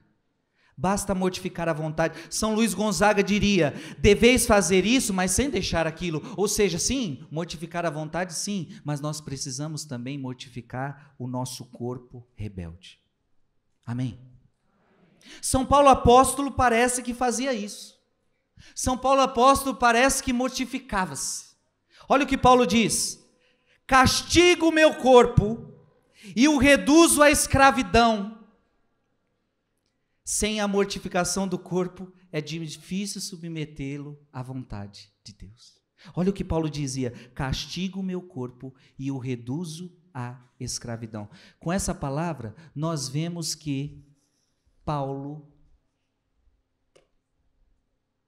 Basta mortificar a vontade. São Luís Gonzaga diria: deveis fazer isso, mas sem deixar aquilo. Ou seja, sim, mortificar a vontade, sim, mas nós precisamos também mortificar o nosso corpo rebelde. Amém? São Paulo apóstolo parece que fazia isso. São Paulo apóstolo parece que mortificava-se. Olha o que Paulo diz: castigo o meu corpo e o reduzo à escravidão. Sem a mortificação do corpo, é difícil submetê-lo à vontade de Deus. Olha o que Paulo dizia: castigo o meu corpo e o reduzo à escravidão. Com essa palavra, nós vemos que Paulo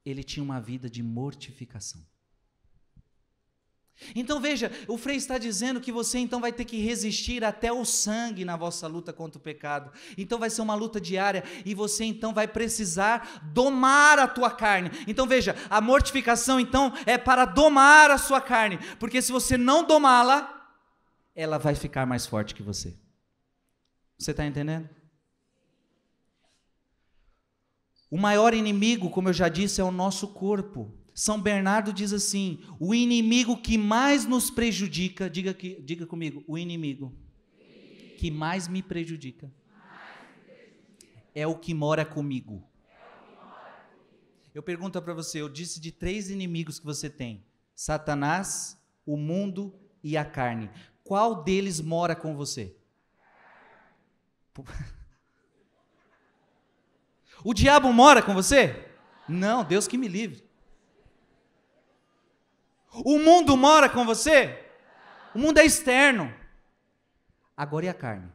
ele tinha uma vida de mortificação. Então veja, o Frei está dizendo que você então vai ter que resistir até o sangue na vossa luta contra o pecado. Então vai ser uma luta diária e você então vai precisar domar a tua carne. Então veja, a mortificação então é para domar a sua carne, porque se você não domá-la, ela vai ficar mais forte que você. Você está entendendo? O maior inimigo, como eu já disse, é o nosso corpo. São Bernardo diz assim: o inimigo que mais nos prejudica, diga, que, diga comigo, o inimigo que mais me prejudica é o que mora comigo. Eu pergunto para você, eu disse de três inimigos que você tem: Satanás, o mundo e a carne. Qual deles mora com você? O diabo mora com você? Não, Deus que me livre. O mundo mora com você? O mundo é externo. Agora e a carne?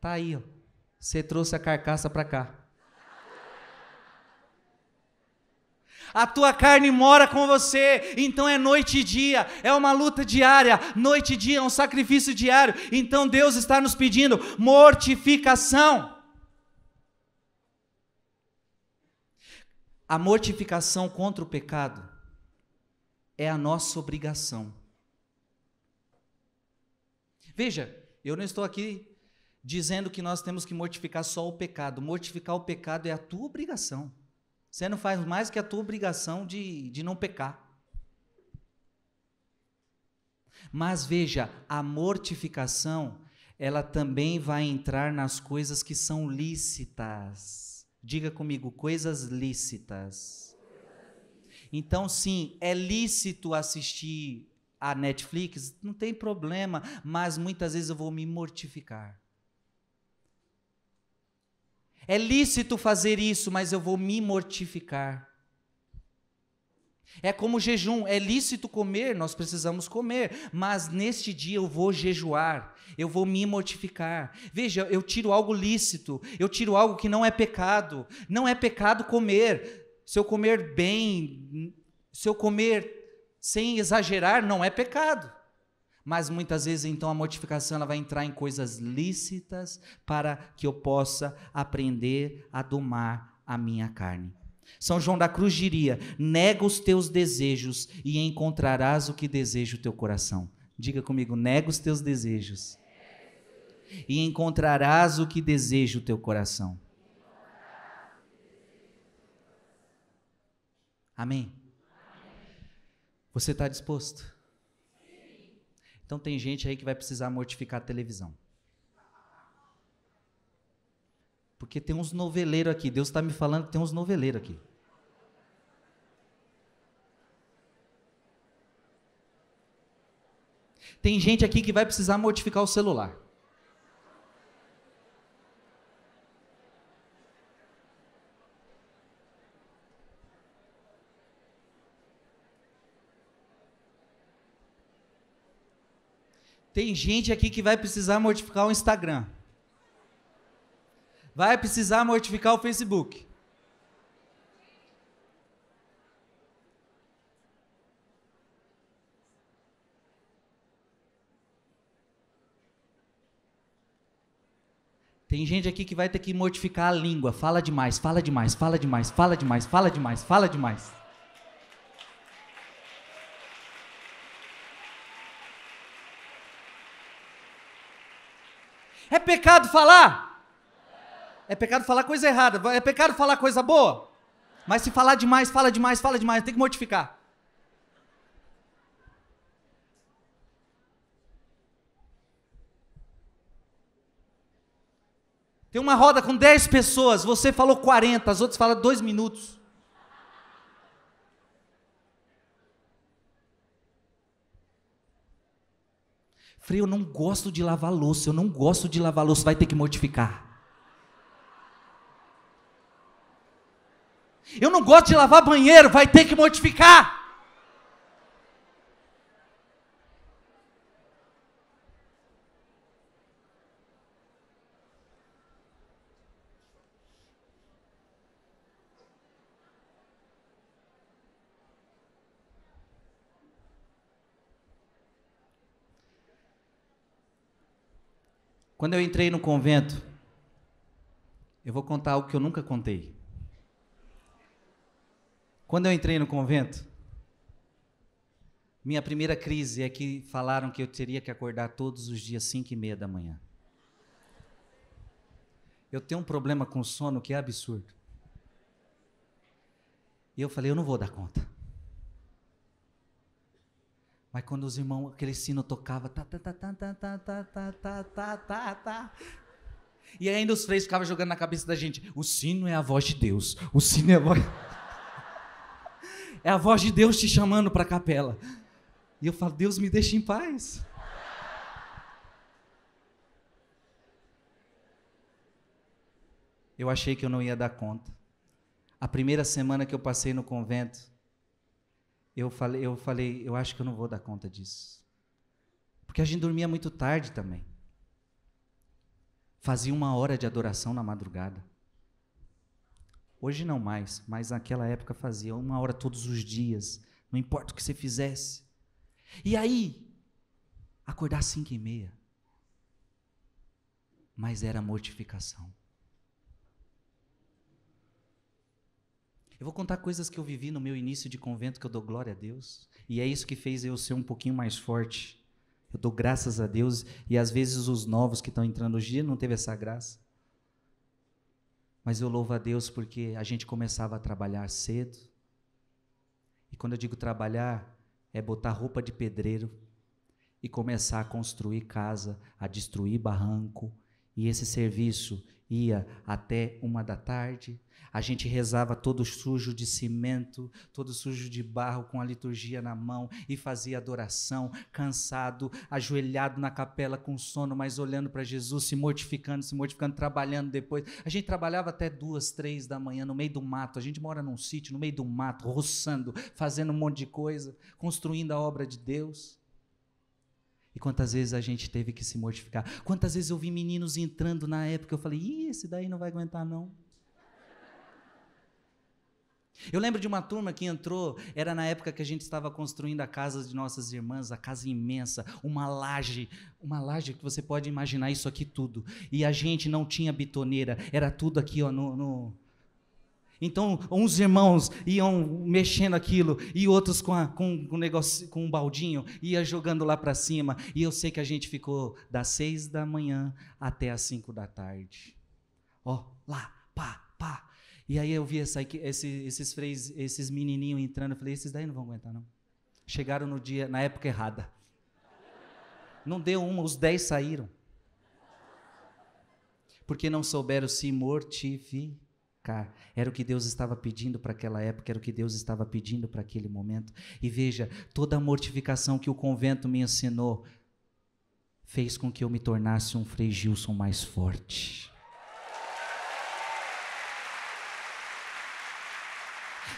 Tá aí, ó. Você trouxe a carcaça para cá. A tua carne mora com você, então é noite e dia, é uma luta diária, noite e dia, é um sacrifício diário. Então Deus está nos pedindo mortificação. A mortificação contra o pecado é a nossa obrigação. Veja, eu não estou aqui dizendo que nós temos que mortificar só o pecado. Mortificar o pecado é a tua obrigação. Você não faz mais que a tua obrigação de, de não pecar. Mas veja, a mortificação, ela também vai entrar nas coisas que são lícitas. Diga comigo, coisas lícitas. Então, sim, é lícito assistir a Netflix, não tem problema, mas muitas vezes eu vou me mortificar. É lícito fazer isso, mas eu vou me mortificar. É como jejum, é lícito comer, nós precisamos comer, mas neste dia eu vou jejuar, eu vou me mortificar. Veja, eu tiro algo lícito, eu tiro algo que não é pecado. Não é pecado comer, se eu comer bem, se eu comer sem exagerar, não é pecado. Mas muitas vezes então a mortificação ela vai entrar em coisas lícitas para que eu possa aprender a domar a minha carne. São João da Cruz diria: nega os teus desejos e encontrarás o que deseja o teu coração. Diga comigo: nega os teus desejos e encontrarás o que deseja o teu coração. Amém? Você está disposto? Então tem gente aí que vai precisar mortificar a televisão. Porque tem uns noveleiros aqui. Deus está me falando que tem uns noveleiros aqui. Tem gente aqui que vai precisar modificar o celular. Tem gente aqui que vai precisar modificar o Instagram. Vai precisar modificar o Facebook. Tem gente aqui que vai ter que modificar a língua. Fala demais, fala demais, fala demais, fala demais, fala demais, fala demais. É pecado falar? É pecado falar coisa errada. É pecado falar coisa boa? Mas se falar demais, fala demais, fala demais, tem que modificar. Tem uma roda com 10 pessoas, você falou 40, as outras falam 2 minutos. Frei, eu não gosto de lavar louça, eu não gosto de lavar louça, vai ter que modificar. Eu não gosto de lavar banheiro, vai ter que modificar. Quando eu entrei no convento, eu vou contar algo que eu nunca contei. Quando eu entrei no convento, minha primeira crise é que falaram que eu teria que acordar todos os dias cinco e meia da manhã. Eu tenho um problema com sono que é absurdo. E eu falei, eu não vou dar conta. Mas quando os irmãos, aquele sino tocava, tá, tá, tá, tá, tá, tá, tá, tá, tá, tá, tá, tá. E ainda os freios ficavam jogando na cabeça da gente: o sino é a voz de Deus, o sino é a voz. é a voz de Deus te chamando para a capela. E eu falo: Deus me deixa em paz. Eu achei que eu não ia dar conta. A primeira semana que eu passei no convento, eu falei, eu falei, eu acho que eu não vou dar conta disso. Porque a gente dormia muito tarde também. Fazia uma hora de adoração na madrugada. Hoje não mais, mas naquela época fazia uma hora todos os dias, não importa o que você fizesse. E aí, acordar às cinco e meia. Mas era mortificação. Eu vou contar coisas que eu vivi no meu início de convento que eu dou glória a Deus. E é isso que fez eu ser um pouquinho mais forte. Eu dou graças a Deus e às vezes os novos que estão entrando hoje não teve essa graça. Mas eu louvo a Deus porque a gente começava a trabalhar cedo. E quando eu digo trabalhar, é botar roupa de pedreiro e começar a construir casa, a destruir barranco. E esse serviço ia até uma da tarde, a gente rezava todo sujo de cimento, todo sujo de barro, com a liturgia na mão, e fazia adoração, cansado, ajoelhado na capela com sono, mas olhando para Jesus, se mortificando, se mortificando, trabalhando depois. A gente trabalhava até duas, três da manhã, no meio do mato. A gente mora num sítio, no meio do mato, roçando, fazendo um monte de coisa, construindo a obra de Deus. Quantas vezes a gente teve que se mortificar? Quantas vezes eu vi meninos entrando na época, eu falei, Ih, esse daí não vai aguentar, não. Eu lembro de uma turma que entrou, era na época que a gente estava construindo a casa de nossas irmãs, a casa imensa, uma laje, uma laje que você pode imaginar isso aqui tudo. E a gente não tinha bitoneira, era tudo aqui ó, no, no... Então, uns irmãos iam mexendo aquilo e outros com, a, com, com, um negócio, com um baldinho, ia jogando lá para cima. E eu sei que a gente ficou das seis da manhã até as cinco da tarde. Ó, lá, pá, pá, e aí eu vi essa, esse, esses esses menininhos entrando, eu falei, esses daí não vão aguentar não. Chegaram no dia, na época errada. Não deu uma, os dez saíram. Porque não souberam se mortificar. Era o que Deus estava pedindo para aquela época, era o que Deus estava pedindo para aquele momento. E veja, toda a mortificação que o convento me ensinou fez com que eu me tornasse um Frei Gilson mais forte.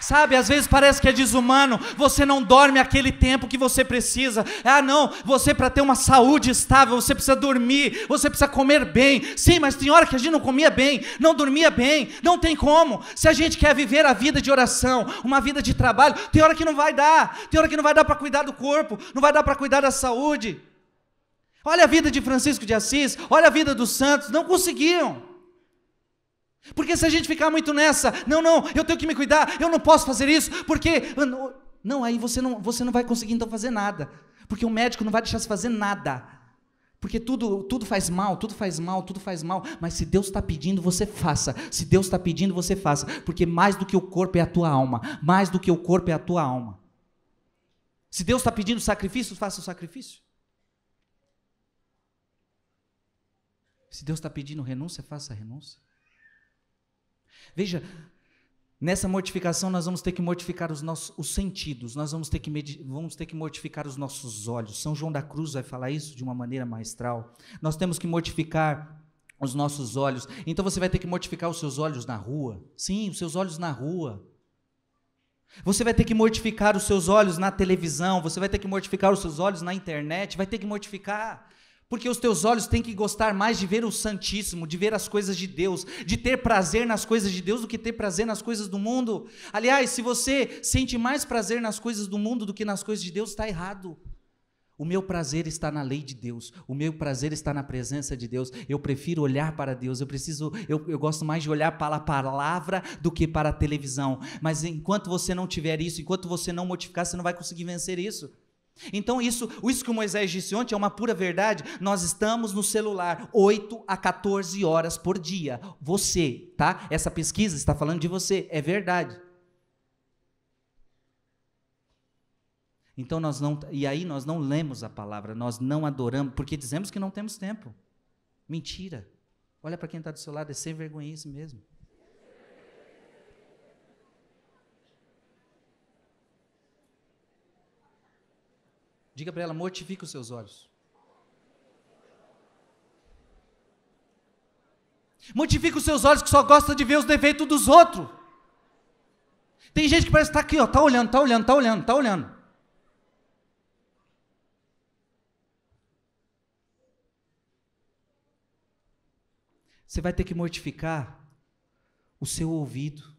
Sabe, às vezes parece que é desumano, você não dorme aquele tempo que você precisa. Ah, não, você para ter uma saúde estável, você precisa dormir, você precisa comer bem. Sim, mas tem hora que a gente não comia bem, não dormia bem, não tem como. Se a gente quer viver a vida de oração, uma vida de trabalho, tem hora que não vai dar, tem hora que não vai dar para cuidar do corpo, não vai dar para cuidar da saúde. Olha a vida de Francisco de Assis, olha a vida dos santos, não conseguiam. Porque se a gente ficar muito nessa, não, não, eu tenho que me cuidar, eu não posso fazer isso, porque. Não, aí você não, você não vai conseguir então fazer nada. Porque o médico não vai deixar você fazer nada. Porque tudo, tudo faz mal, tudo faz mal, tudo faz mal. Mas se Deus está pedindo, você faça. Se Deus está pedindo, você faça. Porque mais do que o corpo é a tua alma. Mais do que o corpo é a tua alma. Se Deus está pedindo sacrifício, faça o sacrifício. Se Deus está pedindo renúncia, faça a renúncia. Veja, nessa mortificação nós vamos ter que mortificar os nossos os sentidos, nós vamos ter, que vamos ter que mortificar os nossos olhos. São João da Cruz vai falar isso de uma maneira maestral. Nós temos que mortificar os nossos olhos. Então você vai ter que mortificar os seus olhos na rua. Sim, os seus olhos na rua. Você vai ter que mortificar os seus olhos na televisão, você vai ter que mortificar os seus olhos na internet, vai ter que mortificar. Porque os teus olhos têm que gostar mais de ver o Santíssimo, de ver as coisas de Deus, de ter prazer nas coisas de Deus do que ter prazer nas coisas do mundo. Aliás, se você sente mais prazer nas coisas do mundo do que nas coisas de Deus, está errado. O meu prazer está na lei de Deus, o meu prazer está na presença de Deus. Eu prefiro olhar para Deus, eu preciso, eu, eu gosto mais de olhar para a palavra do que para a televisão. Mas enquanto você não tiver isso, enquanto você não modificar, você não vai conseguir vencer isso. Então, isso, isso que Moisés disse ontem é uma pura verdade. Nós estamos no celular 8 a 14 horas por dia. Você, tá? Essa pesquisa está falando de você, é verdade. Então nós não, e aí nós não lemos a palavra, nós não adoramos, porque dizemos que não temos tempo. Mentira. Olha para quem está do seu lado, é sem vergonha isso mesmo. Diga para ela: mortifique os seus olhos. Mortifique os seus olhos que só gosta de ver os defeitos dos outros. Tem gente que parece estar tá aqui, ó, tá olhando, tá olhando, tá olhando, tá olhando. Você vai ter que mortificar o seu ouvido.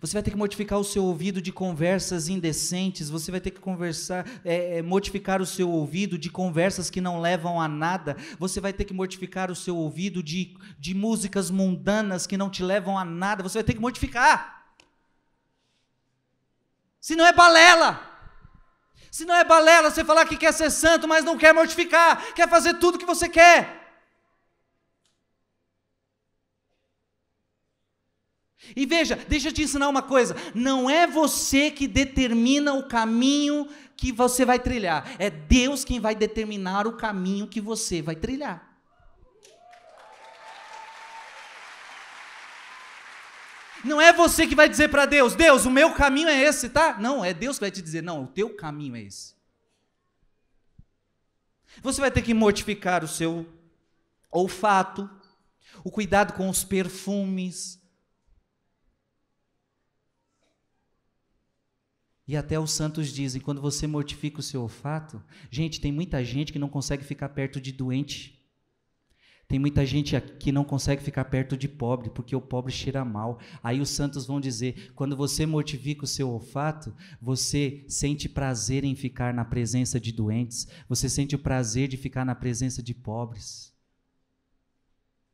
Você vai ter que mortificar o seu ouvido de conversas indecentes, você vai ter que conversar, é, é, mortificar o seu ouvido de conversas que não levam a nada, você vai ter que mortificar o seu ouvido de, de músicas mundanas que não te levam a nada, você vai ter que mortificar. Se não é balela. Se não é balela você falar que quer ser santo, mas não quer mortificar, quer fazer tudo que você quer. E veja, deixa eu te ensinar uma coisa: não é você que determina o caminho que você vai trilhar, é Deus quem vai determinar o caminho que você vai trilhar. Não é você que vai dizer para Deus: Deus, o meu caminho é esse, tá? Não, é Deus que vai te dizer: não, o teu caminho é esse. Você vai ter que mortificar o seu olfato, o cuidado com os perfumes, E até os santos dizem, quando você mortifica o seu olfato, gente, tem muita gente que não consegue ficar perto de doente. Tem muita gente que não consegue ficar perto de pobre, porque o pobre cheira mal. Aí os santos vão dizer: quando você mortifica o seu olfato, você sente prazer em ficar na presença de doentes, você sente o prazer de ficar na presença de pobres.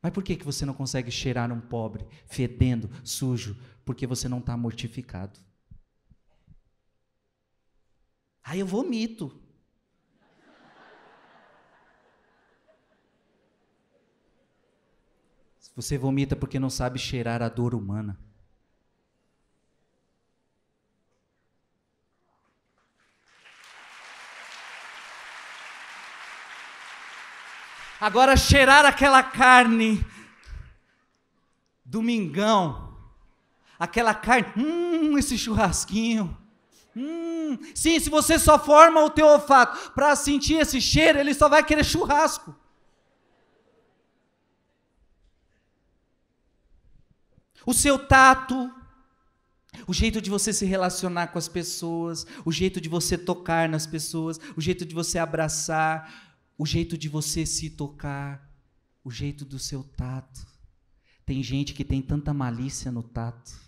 Mas por que, que você não consegue cheirar um pobre, fedendo, sujo? Porque você não está mortificado. Aí eu vomito. Você vomita porque não sabe cheirar a dor humana. Agora cheirar aquela carne Domingão. Aquela carne, hum, esse churrasquinho. Hum, sim, se você só forma o teu olfato para sentir esse cheiro, ele só vai querer churrasco. O seu tato, o jeito de você se relacionar com as pessoas, o jeito de você tocar nas pessoas, o jeito de você abraçar, o jeito de você se tocar, o jeito do seu tato. Tem gente que tem tanta malícia no tato.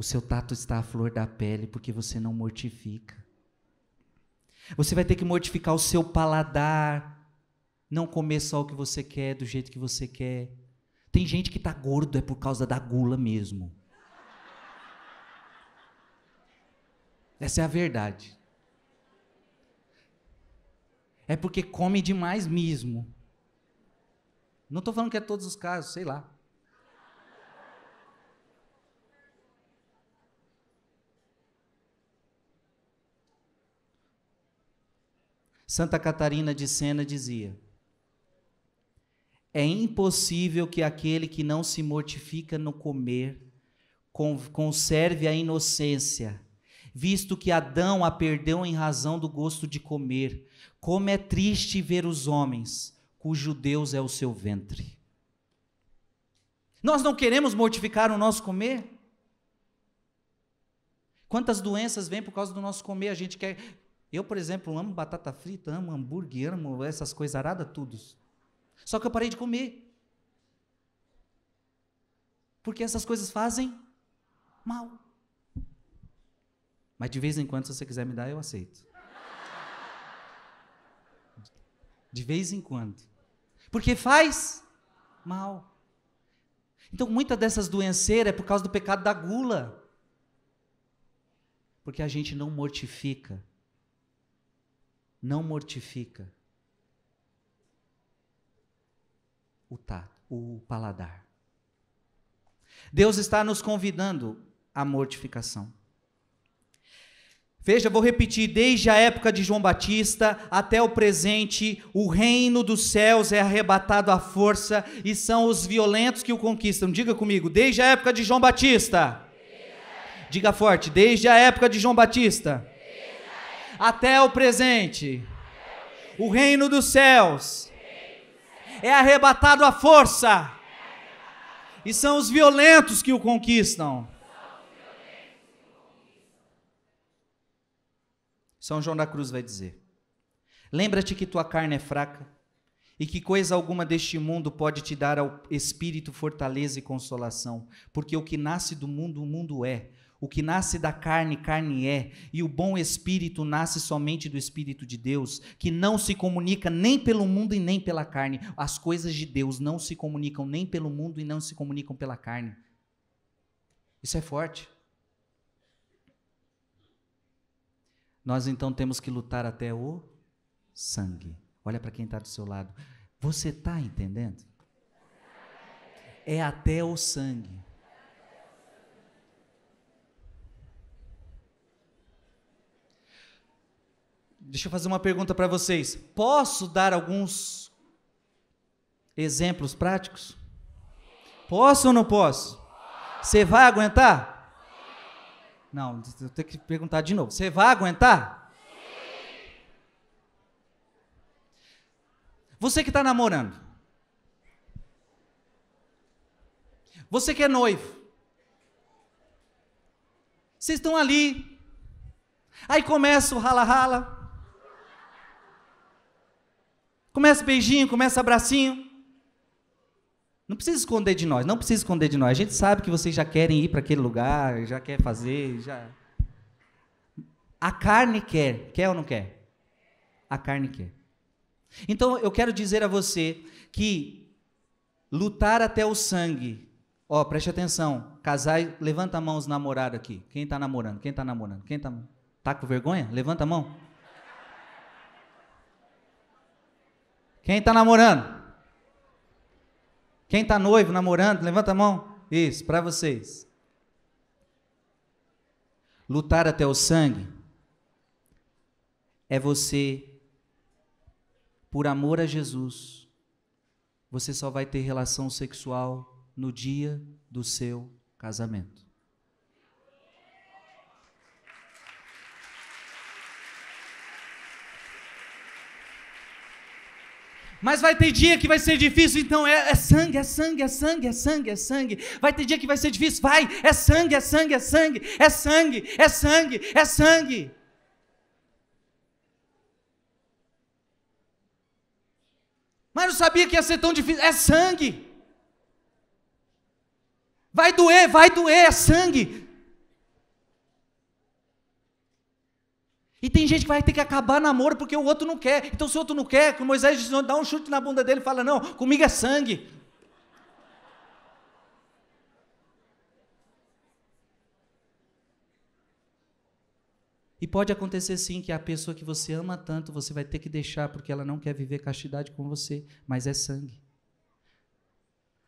O seu tato está à flor da pele porque você não mortifica. Você vai ter que mortificar o seu paladar, não comer só o que você quer, do jeito que você quer. Tem gente que está gordo é por causa da gula mesmo. Essa é a verdade. É porque come demais mesmo. Não estou falando que é todos os casos, sei lá. Santa Catarina de Sena dizia: É impossível que aquele que não se mortifica no comer conserve a inocência, visto que Adão a perdeu em razão do gosto de comer. Como é triste ver os homens cujo Deus é o seu ventre. Nós não queremos mortificar o nosso comer? Quantas doenças vêm por causa do nosso comer? A gente quer. Eu, por exemplo, amo batata frita, amo hambúrguer, amo essas coisas aradas, tudo. Só que eu parei de comer. Porque essas coisas fazem mal. Mas de vez em quando, se você quiser me dar, eu aceito. De vez em quando porque faz mal. Então, muitas dessas doenceiras é por causa do pecado da gula. Porque a gente não mortifica. Não mortifica o tato, o paladar. Deus está nos convidando à mortificação. Veja, vou repetir, desde a época de João Batista até o presente, o reino dos céus é arrebatado à força e são os violentos que o conquistam. Diga comigo, desde a época de João Batista. Diga forte, desde a época de João Batista até o presente, o reino dos céus é arrebatado à força e são os violentos que o conquistam. São João da Cruz vai dizer: Lembra-te que tua carne é fraca e que coisa alguma deste mundo pode te dar ao espírito fortaleza e consolação, porque o que nasce do mundo, o mundo é. O que nasce da carne, carne é, e o bom espírito nasce somente do Espírito de Deus, que não se comunica nem pelo mundo e nem pela carne. As coisas de Deus não se comunicam nem pelo mundo e não se comunicam pela carne. Isso é forte. Nós então temos que lutar até o sangue. Olha para quem está do seu lado. Você está entendendo? É até o sangue. Deixa eu fazer uma pergunta para vocês. Posso dar alguns exemplos práticos? Posso ou não posso? Você vai aguentar? Não, eu tenho que perguntar de novo. Você vai aguentar? Você que está namorando. Você que é noivo. Vocês estão ali. Aí começa o rala-rala. Começa beijinho, começa abracinho. Não precisa esconder de nós, não precisa esconder de nós. A gente sabe que vocês já querem ir para aquele lugar, já quer fazer, já. A carne quer, quer ou não quer? A carne quer. Então eu quero dizer a você que lutar até o sangue. Ó, preste atenção. Casais, levanta a mão os namorados aqui. Quem está namorando? Quem está namorando? Quem está tá com vergonha? Levanta a mão. Quem está namorando? Quem está noivo, namorando, levanta a mão. Isso, para vocês. Lutar até o sangue é você, por amor a Jesus, você só vai ter relação sexual no dia do seu casamento. Mas vai ter dia que vai ser difícil, então é, é, sangue, é sangue, é sangue, é sangue, é sangue. Vai ter dia que vai ser difícil, vai, é sangue, é sangue, é sangue, é sangue, é sangue, é sangue. Mas não sabia que ia ser tão difícil, é sangue. Vai doer, vai doer, é sangue. E tem gente que vai ter que acabar namoro porque o outro não quer. Então, se o outro não quer, que Moisés diz, dá um chute na bunda dele e fala: Não, comigo é sangue. E pode acontecer sim que a pessoa que você ama tanto, você vai ter que deixar porque ela não quer viver castidade com você, mas é sangue.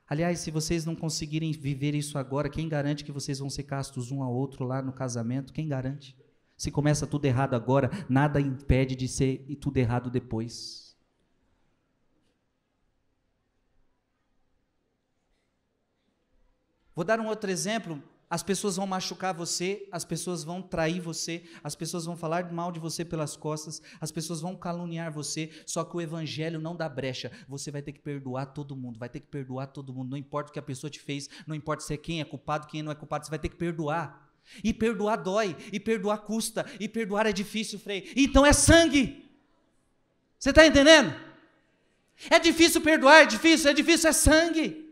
Aliás, se vocês não conseguirem viver isso agora, quem garante que vocês vão ser castos um ao outro lá no casamento? Quem garante? Se começa tudo errado agora, nada impede de ser tudo errado depois. Vou dar um outro exemplo. As pessoas vão machucar você, as pessoas vão trair você, as pessoas vão falar mal de você pelas costas, as pessoas vão caluniar você, só que o evangelho não dá brecha. Você vai ter que perdoar todo mundo, vai ter que perdoar todo mundo, não importa o que a pessoa te fez, não importa se é quem é culpado, quem não é culpado, você vai ter que perdoar. E perdoar dói, e perdoar custa, e perdoar é difícil, Frei. Então é sangue. Você está entendendo? É difícil perdoar, é difícil, é difícil, é sangue.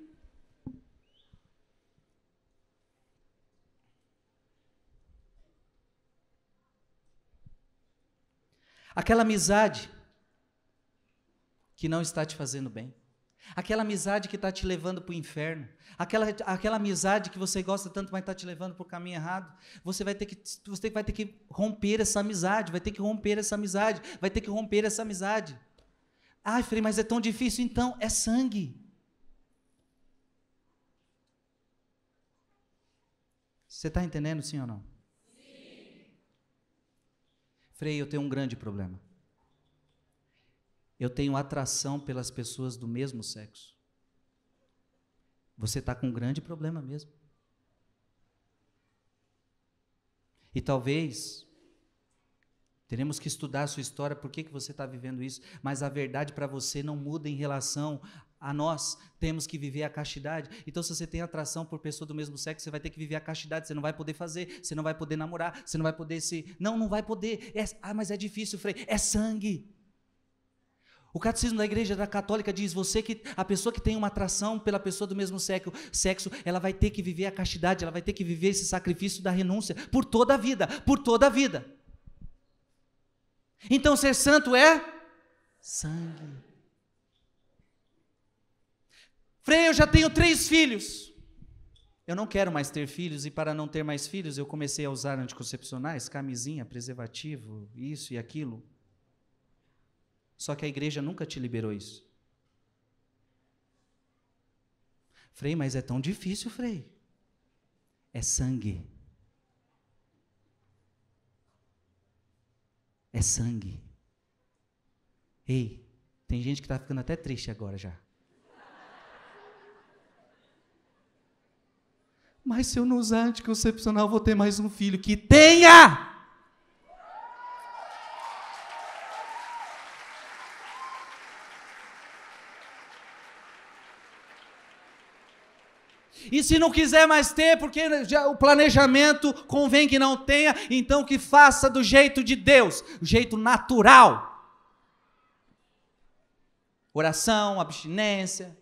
Aquela amizade que não está te fazendo bem. Aquela amizade que está te levando para o inferno, aquela, aquela amizade que você gosta tanto, mas está te levando para o caminho errado, você vai ter que você vai ter que romper essa amizade, vai ter que romper essa amizade, vai ter que romper essa amizade. Ai, Frei, mas é tão difícil, então é sangue. Você está entendendo, sim ou não? Sim. Frei, eu tenho um grande problema eu tenho atração pelas pessoas do mesmo sexo. Você está com um grande problema mesmo. E talvez teremos que estudar a sua história, por que, que você está vivendo isso, mas a verdade para você não muda em relação a nós. Temos que viver a castidade. Então, se você tem atração por pessoa do mesmo sexo, você vai ter que viver a castidade. Você não vai poder fazer, você não vai poder namorar, você não vai poder se. Não, não vai poder. É... Ah, mas é difícil, Frei. É sangue. O catecismo da igreja da católica diz: você que a pessoa que tem uma atração pela pessoa do mesmo sexo, ela vai ter que viver a castidade, ela vai ter que viver esse sacrifício da renúncia por toda a vida, por toda a vida. Então ser santo é sangue. Frei, eu já tenho três filhos. Eu não quero mais ter filhos e para não ter mais filhos eu comecei a usar anticoncepcionais, camisinha, preservativo, isso e aquilo. Só que a igreja nunca te liberou isso. Frei, mas é tão difícil, Frei. É sangue. É sangue. Ei, tem gente que está ficando até triste agora já. Mas se eu não usar anticoncepcional, vou ter mais um filho. Que tenha! E se não quiser mais ter, porque o planejamento convém que não tenha, então que faça do jeito de Deus, o jeito natural. Oração, abstinência.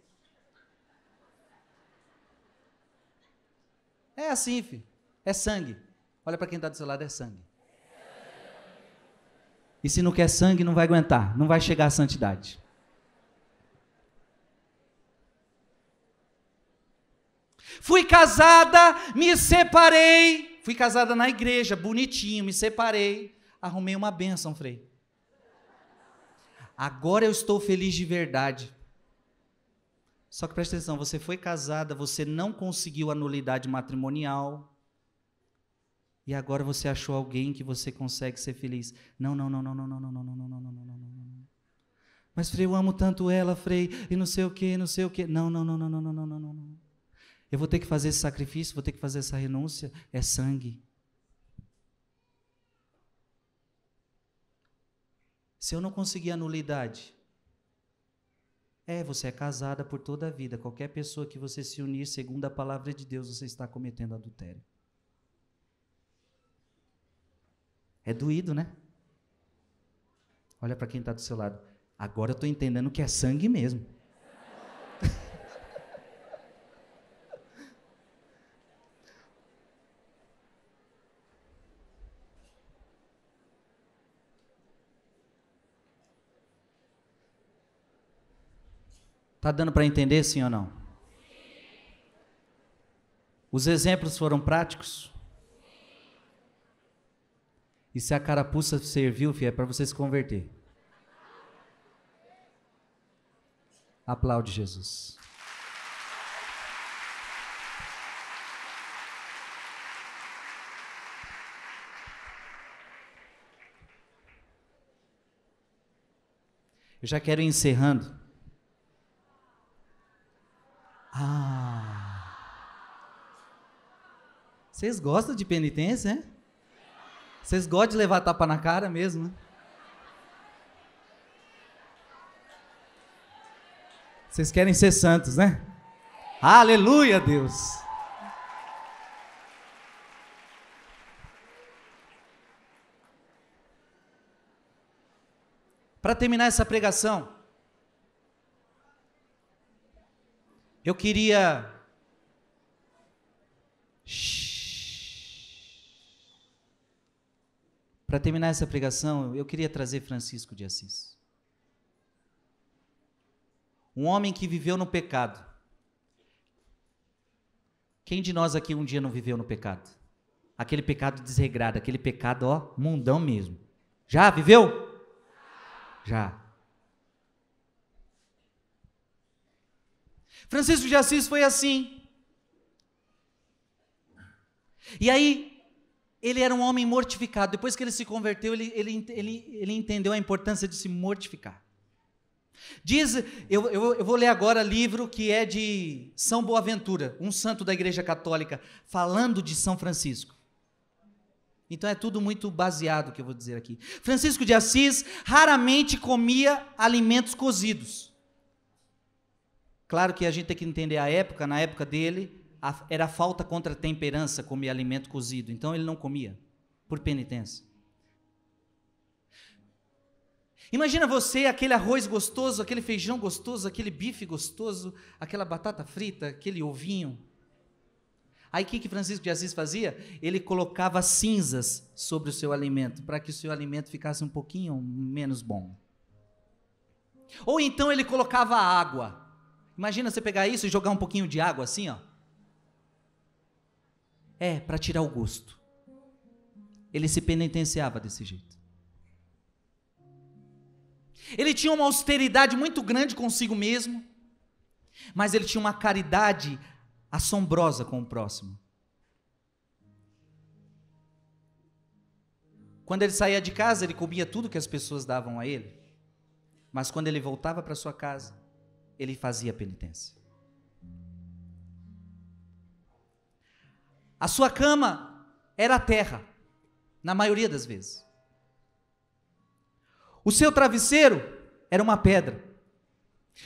É assim, filho. É sangue. Olha para quem está do seu lado, é sangue. E se não quer sangue, não vai aguentar, não vai chegar à santidade. Fui casada, me separei. Fui casada na igreja, bonitinho, me separei. Arrumei uma bênção, Frei. Agora eu estou feliz de verdade. Só que presta atenção, você foi casada, você não conseguiu a nulidade matrimonial. E agora você achou alguém que você consegue ser feliz. Não, não, não, não, não, não, não, não, não, não, não, não, não, não. Mas, Frei, eu amo tanto ela, Frei, e não sei o que, não sei o que. Não, não, não, não, não, não, não, não, não. Eu vou ter que fazer esse sacrifício, vou ter que fazer essa renúncia. É sangue. Se eu não conseguir a nulidade, é, você é casada por toda a vida. Qualquer pessoa que você se unir segundo a palavra de Deus, você está cometendo adultério. É doído, né? Olha para quem está do seu lado. Agora eu estou entendendo que é sangue mesmo. Tá dando para entender sim ou não? Os exemplos foram práticos? E se a carapuça serviu, filho, é para você se converter. Aplaude Jesus. Eu já quero ir encerrando. Ah. Vocês gostam de penitência, né? Vocês gostam de levar tapa na cara mesmo, né? Vocês querem ser santos, né? Aleluia, Deus. Para terminar essa pregação, eu queria. Para terminar essa pregação, eu queria trazer Francisco de Assis. Um homem que viveu no pecado. Quem de nós aqui um dia não viveu no pecado? Aquele pecado desregrado, aquele pecado, ó, mundão mesmo. Já viveu? Já. Francisco de Assis foi assim. E aí, ele era um homem mortificado. Depois que ele se converteu, ele, ele, ele, ele entendeu a importância de se mortificar. Diz, eu, eu, eu, vou ler agora livro que é de São Boaventura, um santo da Igreja Católica, falando de São Francisco. Então é tudo muito baseado que eu vou dizer aqui. Francisco de Assis raramente comia alimentos cozidos. Claro que a gente tem que entender a época, na época dele, a, era falta contra a temperança comer alimento cozido, então ele não comia, por penitência. Imagina você, aquele arroz gostoso, aquele feijão gostoso, aquele bife gostoso, aquela batata frita, aquele ovinho. Aí o que, que Francisco de Assis fazia? Ele colocava cinzas sobre o seu alimento, para que o seu alimento ficasse um pouquinho menos bom. Ou então ele colocava água. Imagina você pegar isso e jogar um pouquinho de água assim, ó. É, para tirar o gosto. Ele se penitenciava desse jeito. Ele tinha uma austeridade muito grande consigo mesmo, mas ele tinha uma caridade assombrosa com o próximo. Quando ele saía de casa, ele comia tudo que as pessoas davam a ele, mas quando ele voltava para sua casa, ele fazia penitência. A sua cama era a terra, na maioria das vezes. O seu travesseiro era uma pedra.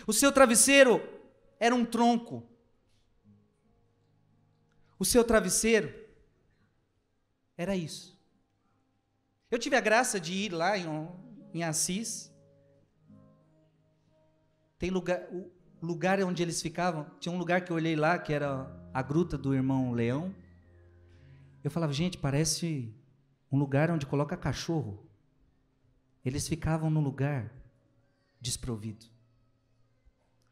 O seu travesseiro era um tronco. O seu travesseiro era isso. Eu tive a graça de ir lá em, em Assis. Tem lugar, o lugar onde eles ficavam, tinha um lugar que eu olhei lá, que era a gruta do irmão Leão. Eu falava, gente, parece um lugar onde coloca cachorro. Eles ficavam no lugar desprovido.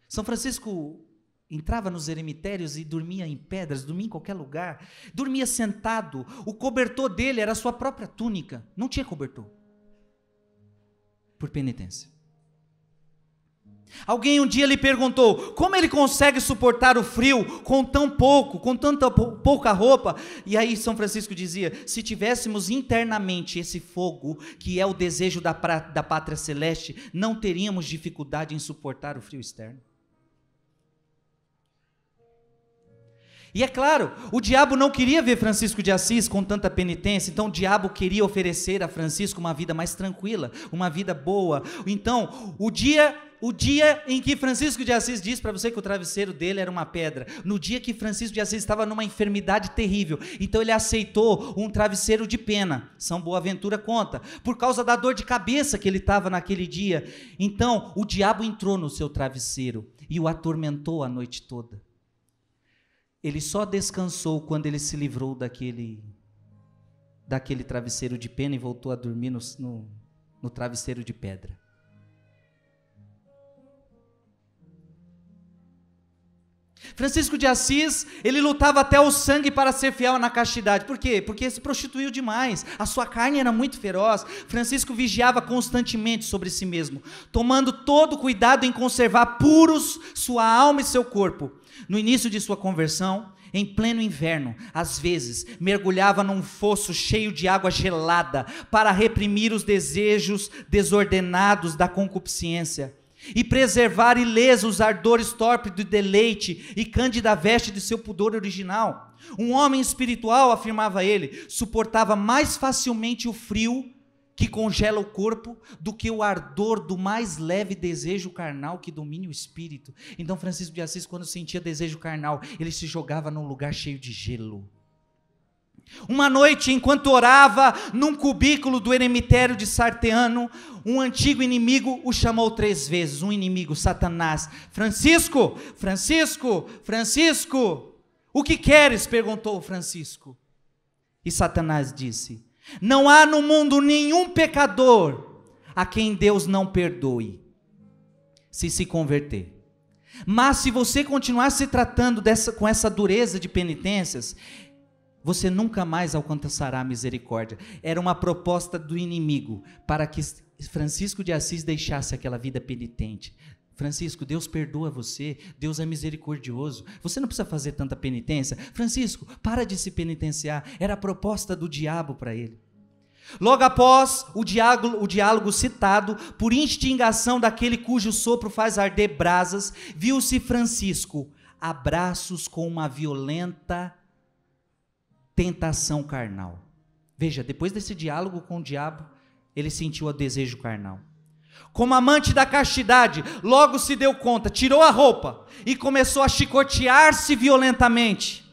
São Francisco entrava nos eremitérios e dormia em pedras, dormia em qualquer lugar, dormia sentado. O cobertor dele era a sua própria túnica, não tinha cobertor. Por penitência. Alguém um dia lhe perguntou como ele consegue suportar o frio com tão pouco, com tanta pouca roupa. E aí São Francisco dizia: se tivéssemos internamente esse fogo, que é o desejo da, pra, da pátria celeste, não teríamos dificuldade em suportar o frio externo. E é claro, o diabo não queria ver Francisco de Assis com tanta penitência, então o diabo queria oferecer a Francisco uma vida mais tranquila, uma vida boa. Então, o dia o dia em que Francisco de Assis disse para você que o travesseiro dele era uma pedra, no dia que Francisco de Assis estava numa enfermidade terrível, então ele aceitou um travesseiro de pena. São Boaventura conta, por causa da dor de cabeça que ele estava naquele dia. Então, o diabo entrou no seu travesseiro e o atormentou a noite toda. Ele só descansou quando ele se livrou daquele daquele travesseiro de pena e voltou a dormir no, no, no travesseiro de pedra. Francisco de Assis, ele lutava até o sangue para ser fiel na castidade. Por quê? Porque se prostituiu demais. A sua carne era muito feroz. Francisco vigiava constantemente sobre si mesmo, tomando todo cuidado em conservar puros sua alma e seu corpo. No início de sua conversão, em pleno inverno, às vezes mergulhava num fosso cheio de água gelada para reprimir os desejos desordenados da concupiscência e preservar ileso os ardores torpes do deleite e cândida veste de seu pudor original. Um homem espiritual, afirmava ele, suportava mais facilmente o frio que congela o corpo do que o ardor do mais leve desejo carnal que domine o espírito. Então Francisco de Assis, quando sentia desejo carnal, ele se jogava num lugar cheio de gelo. Uma noite, enquanto orava num cubículo do eremitério de Sarteano, um antigo inimigo o chamou três vezes, um inimigo, Satanás. Francisco, Francisco, Francisco, o que queres? perguntou Francisco. E Satanás disse: não há no mundo nenhum pecador a quem Deus não perdoe, se se converter. Mas se você continuar se tratando dessa, com essa dureza de penitências, você nunca mais alcançará a misericórdia. Era uma proposta do inimigo para que Francisco de Assis deixasse aquela vida penitente. Francisco, Deus perdoa você, Deus é misericordioso, você não precisa fazer tanta penitência. Francisco, para de se penitenciar, era a proposta do diabo para ele. Logo após o diálogo, o diálogo citado, por instigação daquele cujo sopro faz arder brasas, viu-se Francisco a braços com uma violenta tentação carnal. Veja, depois desse diálogo com o diabo, ele sentiu o desejo carnal como amante da castidade, logo se deu conta, tirou a roupa e começou a chicotear-se violentamente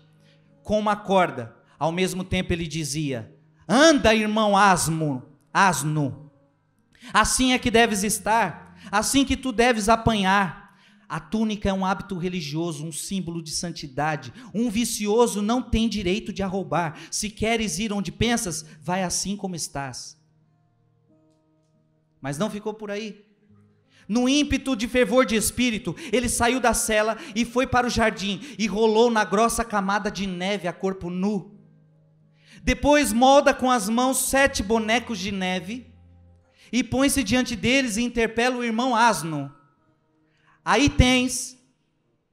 com uma corda. Ao mesmo tempo ele dizia: Anda, irmão asmo, asno. Assim é que deves estar, assim que tu deves apanhar. A túnica é um hábito religioso, um símbolo de santidade. Um vicioso não tem direito de a roubar. Se queres ir onde pensas, vai assim como estás. Mas não ficou por aí. No ímpeto de fervor de espírito, ele saiu da cela e foi para o jardim e rolou na grossa camada de neve a corpo nu. Depois molda com as mãos sete bonecos de neve e põe-se diante deles e interpela o irmão asno. Aí tens,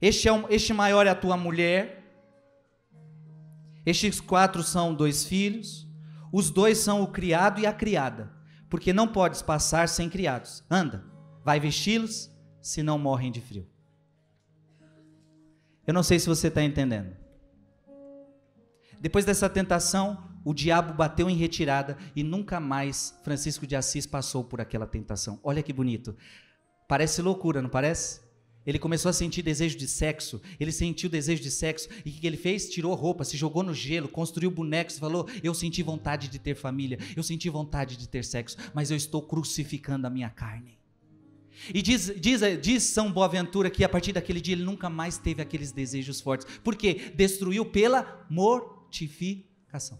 este, é um, este maior é a tua mulher, estes quatro são dois filhos, os dois são o criado e a criada porque não podes passar sem criados. Anda, vai vesti-los, senão morrem de frio. Eu não sei se você está entendendo. Depois dessa tentação, o diabo bateu em retirada e nunca mais Francisco de Assis passou por aquela tentação. Olha que bonito. Parece loucura, não parece? Ele começou a sentir desejo de sexo. Ele sentiu desejo de sexo. E o que ele fez? Tirou roupa, se jogou no gelo, construiu bonecos falou: Eu senti vontade de ter família, eu senti vontade de ter sexo, mas eu estou crucificando a minha carne. E diz, diz, diz São Boaventura que a partir daquele dia ele nunca mais teve aqueles desejos fortes. Por quê? Destruiu pela mortificação.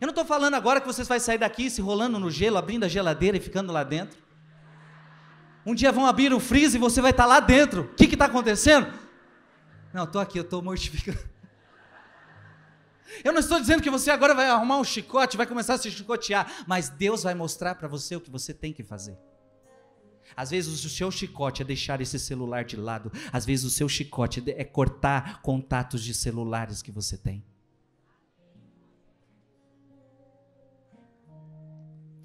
Eu não estou falando agora que você vai sair daqui se rolando no gelo, abrindo a geladeira e ficando lá dentro. Um dia vão abrir o freezer e você vai estar lá dentro. O que está acontecendo? Não, estou aqui, eu estou mortificando. Eu não estou dizendo que você agora vai arrumar um chicote, vai começar a se chicotear, mas Deus vai mostrar para você o que você tem que fazer. Às vezes o seu chicote é deixar esse celular de lado. Às vezes o seu chicote é cortar contatos de celulares que você tem.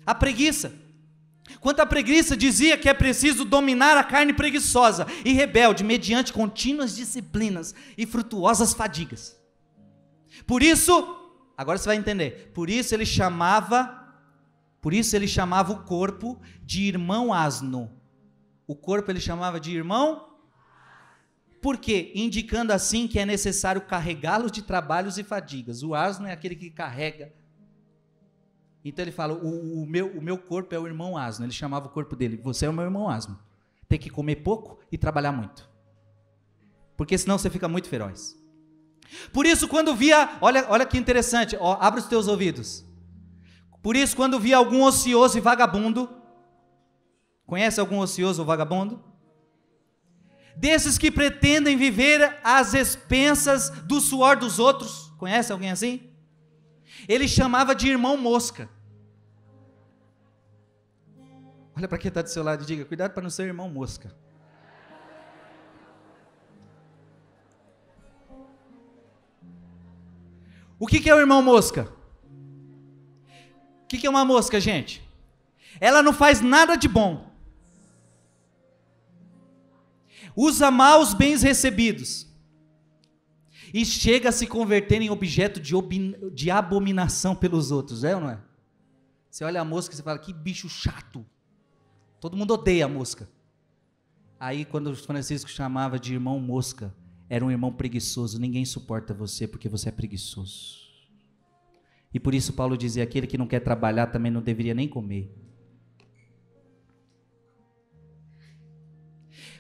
A preguiça. Quanto à preguiça, dizia que é preciso dominar a carne preguiçosa e rebelde mediante contínuas disciplinas e frutuosas fadigas. Por isso, agora você vai entender. Por isso ele chamava, por isso ele chamava o corpo de irmão asno. O corpo ele chamava de irmão por quê? Indicando assim que é necessário carregá-los de trabalhos e fadigas. O asno é aquele que carrega. Então ele fala: o, o, meu, o meu corpo é o irmão asno. Ele chamava o corpo dele: Você é o meu irmão asno. Tem que comer pouco e trabalhar muito. Porque senão você fica muito feroz. Por isso, quando via, olha, olha que interessante, ó, abre os teus ouvidos. Por isso, quando via algum ocioso e vagabundo, conhece algum ocioso ou vagabundo? Desses que pretendem viver às expensas do suor dos outros, conhece alguém assim? Ele chamava de irmão mosca. Olha para quem está do seu lado e diga: cuidado para não ser irmão mosca. O que, que é o irmão mosca? O que, que é uma mosca, gente? Ela não faz nada de bom. Usa mal os bens recebidos. E chega a se converter em objeto de, de abominação pelos outros, é ou não é? Você olha a mosca e fala, que bicho chato. Todo mundo odeia a mosca. Aí, quando Francisco chamava de irmão mosca, era um irmão preguiçoso. Ninguém suporta você porque você é preguiçoso. E por isso Paulo dizia: aquele que não quer trabalhar também não deveria nem comer.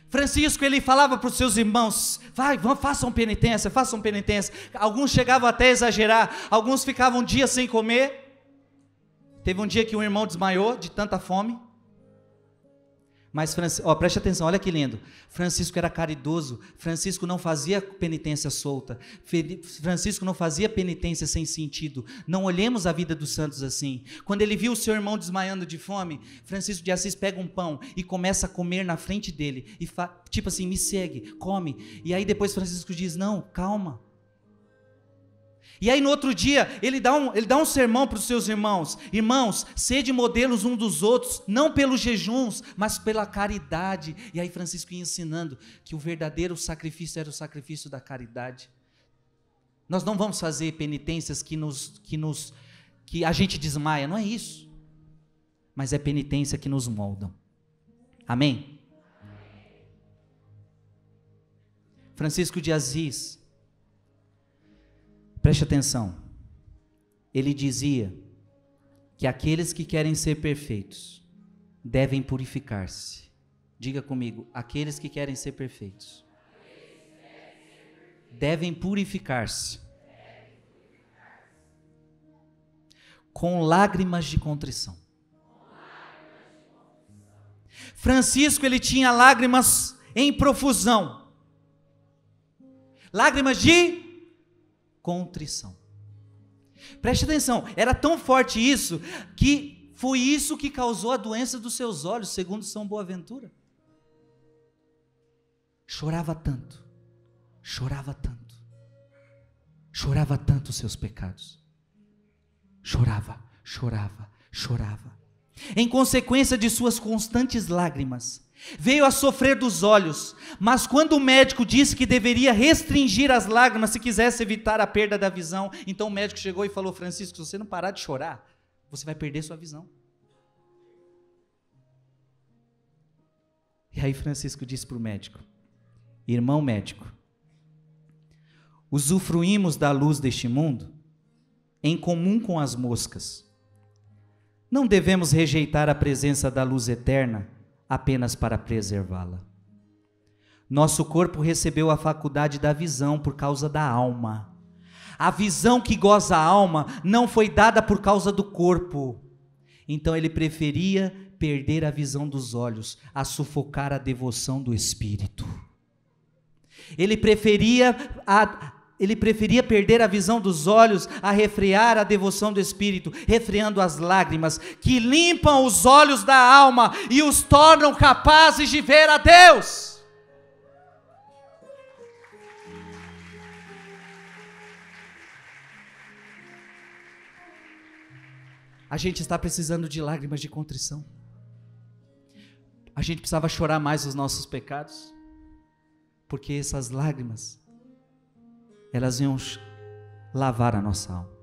Francisco ele falava para os seus irmãos: vai, vão, façam penitência, façam penitência. Alguns chegavam até a exagerar, alguns ficavam um dia sem comer. Teve um dia que um irmão desmaiou de tanta fome. Mas, ó, preste atenção, olha que lindo. Francisco era caridoso. Francisco não fazia penitência solta. Francisco não fazia penitência sem sentido. Não olhemos a vida dos santos assim. Quando ele viu o seu irmão desmaiando de fome, Francisco de Assis pega um pão e começa a comer na frente dele. E tipo assim, me segue, come. E aí depois Francisco diz: Não, calma. E aí no outro dia, ele dá um, ele dá um sermão para os seus irmãos: Irmãos, sede modelos um dos outros, não pelos jejuns, mas pela caridade. E aí Francisco ia ensinando que o verdadeiro sacrifício era o sacrifício da caridade. Nós não vamos fazer penitências que nos que nos que a gente desmaia, não é isso. Mas é penitência que nos moldam. Amém. Francisco de Assis Preste atenção. Ele dizia que aqueles que querem ser perfeitos devem purificar-se. Diga comigo, aqueles que querem ser perfeitos devem purificar-se com lágrimas de contrição. Francisco ele tinha lágrimas em profusão. Lágrimas de contrição. Preste atenção, era tão forte isso que foi isso que causou a doença dos seus olhos, segundo São Boaventura. Chorava tanto, chorava tanto, chorava tanto os seus pecados. Chorava, chorava, chorava. Em consequência de suas constantes lágrimas, Veio a sofrer dos olhos, mas quando o médico disse que deveria restringir as lágrimas se quisesse evitar a perda da visão, então o médico chegou e falou: Francisco, se você não parar de chorar, você vai perder sua visão. E aí Francisco disse para o médico: Irmão médico, usufruímos da luz deste mundo em comum com as moscas. Não devemos rejeitar a presença da luz eterna apenas para preservá-la. Nosso corpo recebeu a faculdade da visão por causa da alma. A visão que goza a alma não foi dada por causa do corpo. Então ele preferia perder a visão dos olhos a sufocar a devoção do espírito. Ele preferia a, ele preferia perder a visão dos olhos a refrear a devoção do espírito, refreando as lágrimas que limpam os olhos da alma e os tornam capazes de ver a Deus. A gente está precisando de lágrimas de contrição. A gente precisava chorar mais os nossos pecados, porque essas lágrimas elas iam lavar a nossa alma.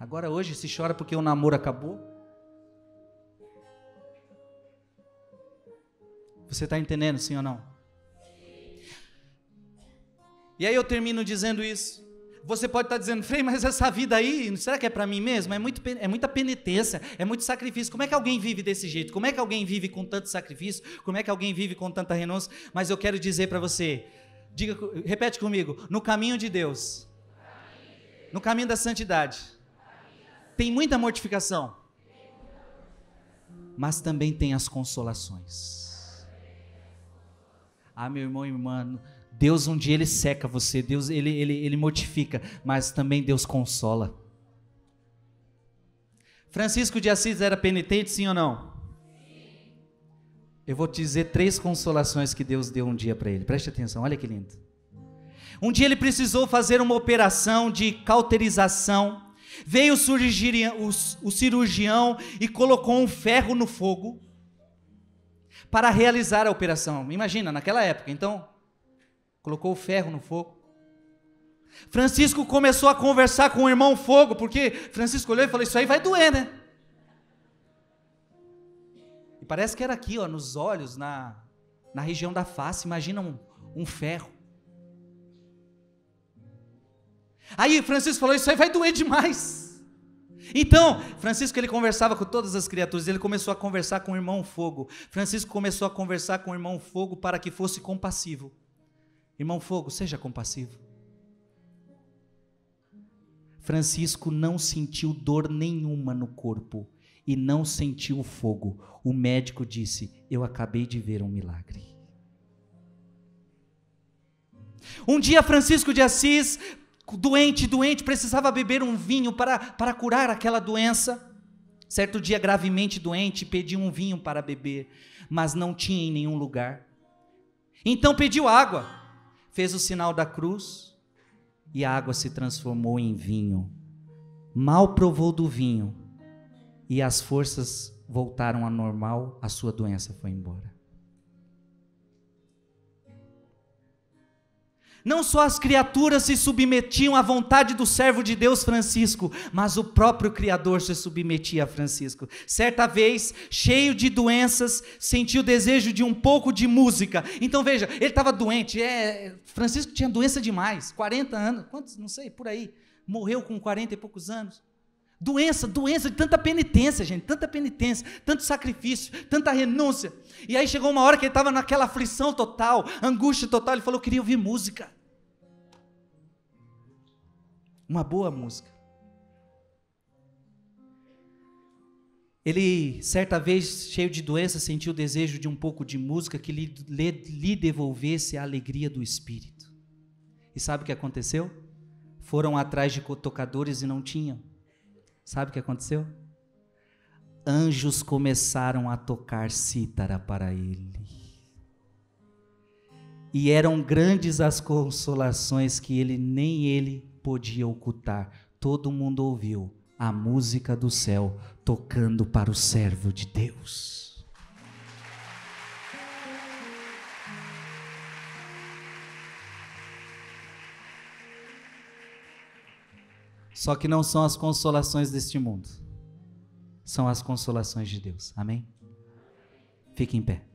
Agora hoje se chora porque o namoro acabou. Você está entendendo, sim ou não? E aí eu termino dizendo isso. Você pode estar tá dizendo, Frei, mas essa vida aí, será que é para mim mesmo? É, muito, é muita penitência, é muito sacrifício. Como é que alguém vive desse jeito? Como é que alguém vive com tanto sacrifício? Como é que alguém vive com tanta renúncia? Mas eu quero dizer para você, Diga, repete comigo. No caminho de Deus. No caminho da santidade. Tem muita mortificação. Mas também tem as consolações. Ah, meu irmão e irmã, Deus um dia ele seca você, Deus ele, ele, ele mortifica, mas também Deus consola. Francisco de Assis era penitente, sim ou não? Eu vou te dizer três consolações que Deus deu um dia para ele. Preste atenção, olha que lindo. Um dia ele precisou fazer uma operação de cauterização. Veio o, cirurgião e colocou um ferro no fogo para realizar a operação. Imagina, naquela época. Então, colocou o ferro no fogo. Francisco começou a conversar com o irmão fogo, porque Francisco olhou e falou: Isso aí vai doer, né? Parece que era aqui, ó, nos olhos, na, na região da face. Imagina um, um ferro. Aí Francisco falou: Isso aí vai doer demais. Então, Francisco ele conversava com todas as criaturas, ele começou a conversar com o irmão Fogo. Francisco começou a conversar com o irmão Fogo para que fosse compassivo. Irmão Fogo, seja compassivo. Francisco não sentiu dor nenhuma no corpo e não sentiu o fogo. O médico disse: Eu acabei de ver um milagre. Um dia, Francisco de Assis, doente, doente, precisava beber um vinho para, para curar aquela doença. Certo dia, gravemente doente, pediu um vinho para beber, mas não tinha em nenhum lugar. Então pediu água, fez o sinal da cruz e a água se transformou em vinho. Mal provou do vinho e as forças voltaram ao normal, a sua doença foi embora. Não só as criaturas se submetiam à vontade do servo de Deus Francisco, mas o próprio Criador se submetia a Francisco. Certa vez, cheio de doenças, sentiu desejo de um pouco de música. Então veja, ele estava doente. É, Francisco tinha doença demais, 40 anos, quantos? Não sei, por aí. Morreu com 40 e poucos anos. Doença, doença de tanta penitência, gente, tanta penitência, tanto sacrifício, tanta renúncia. E aí chegou uma hora que ele estava naquela aflição total, angústia total, ele falou: Eu queria ouvir música. Uma boa música. Ele, certa vez, cheio de doença, sentiu o desejo de um pouco de música que lhe, lhe, devolvesse a alegria do espírito. E sabe o que aconteceu? Foram atrás de tocadores e não tinham. Sabe o que aconteceu? Anjos começaram a tocar cítara para ele. E eram grandes as consolações que ele nem ele podia ocultar. Todo mundo ouviu a música do céu tocando para o servo de Deus. Só que não são as consolações deste mundo, são as consolações de Deus. Amém? Fique em pé.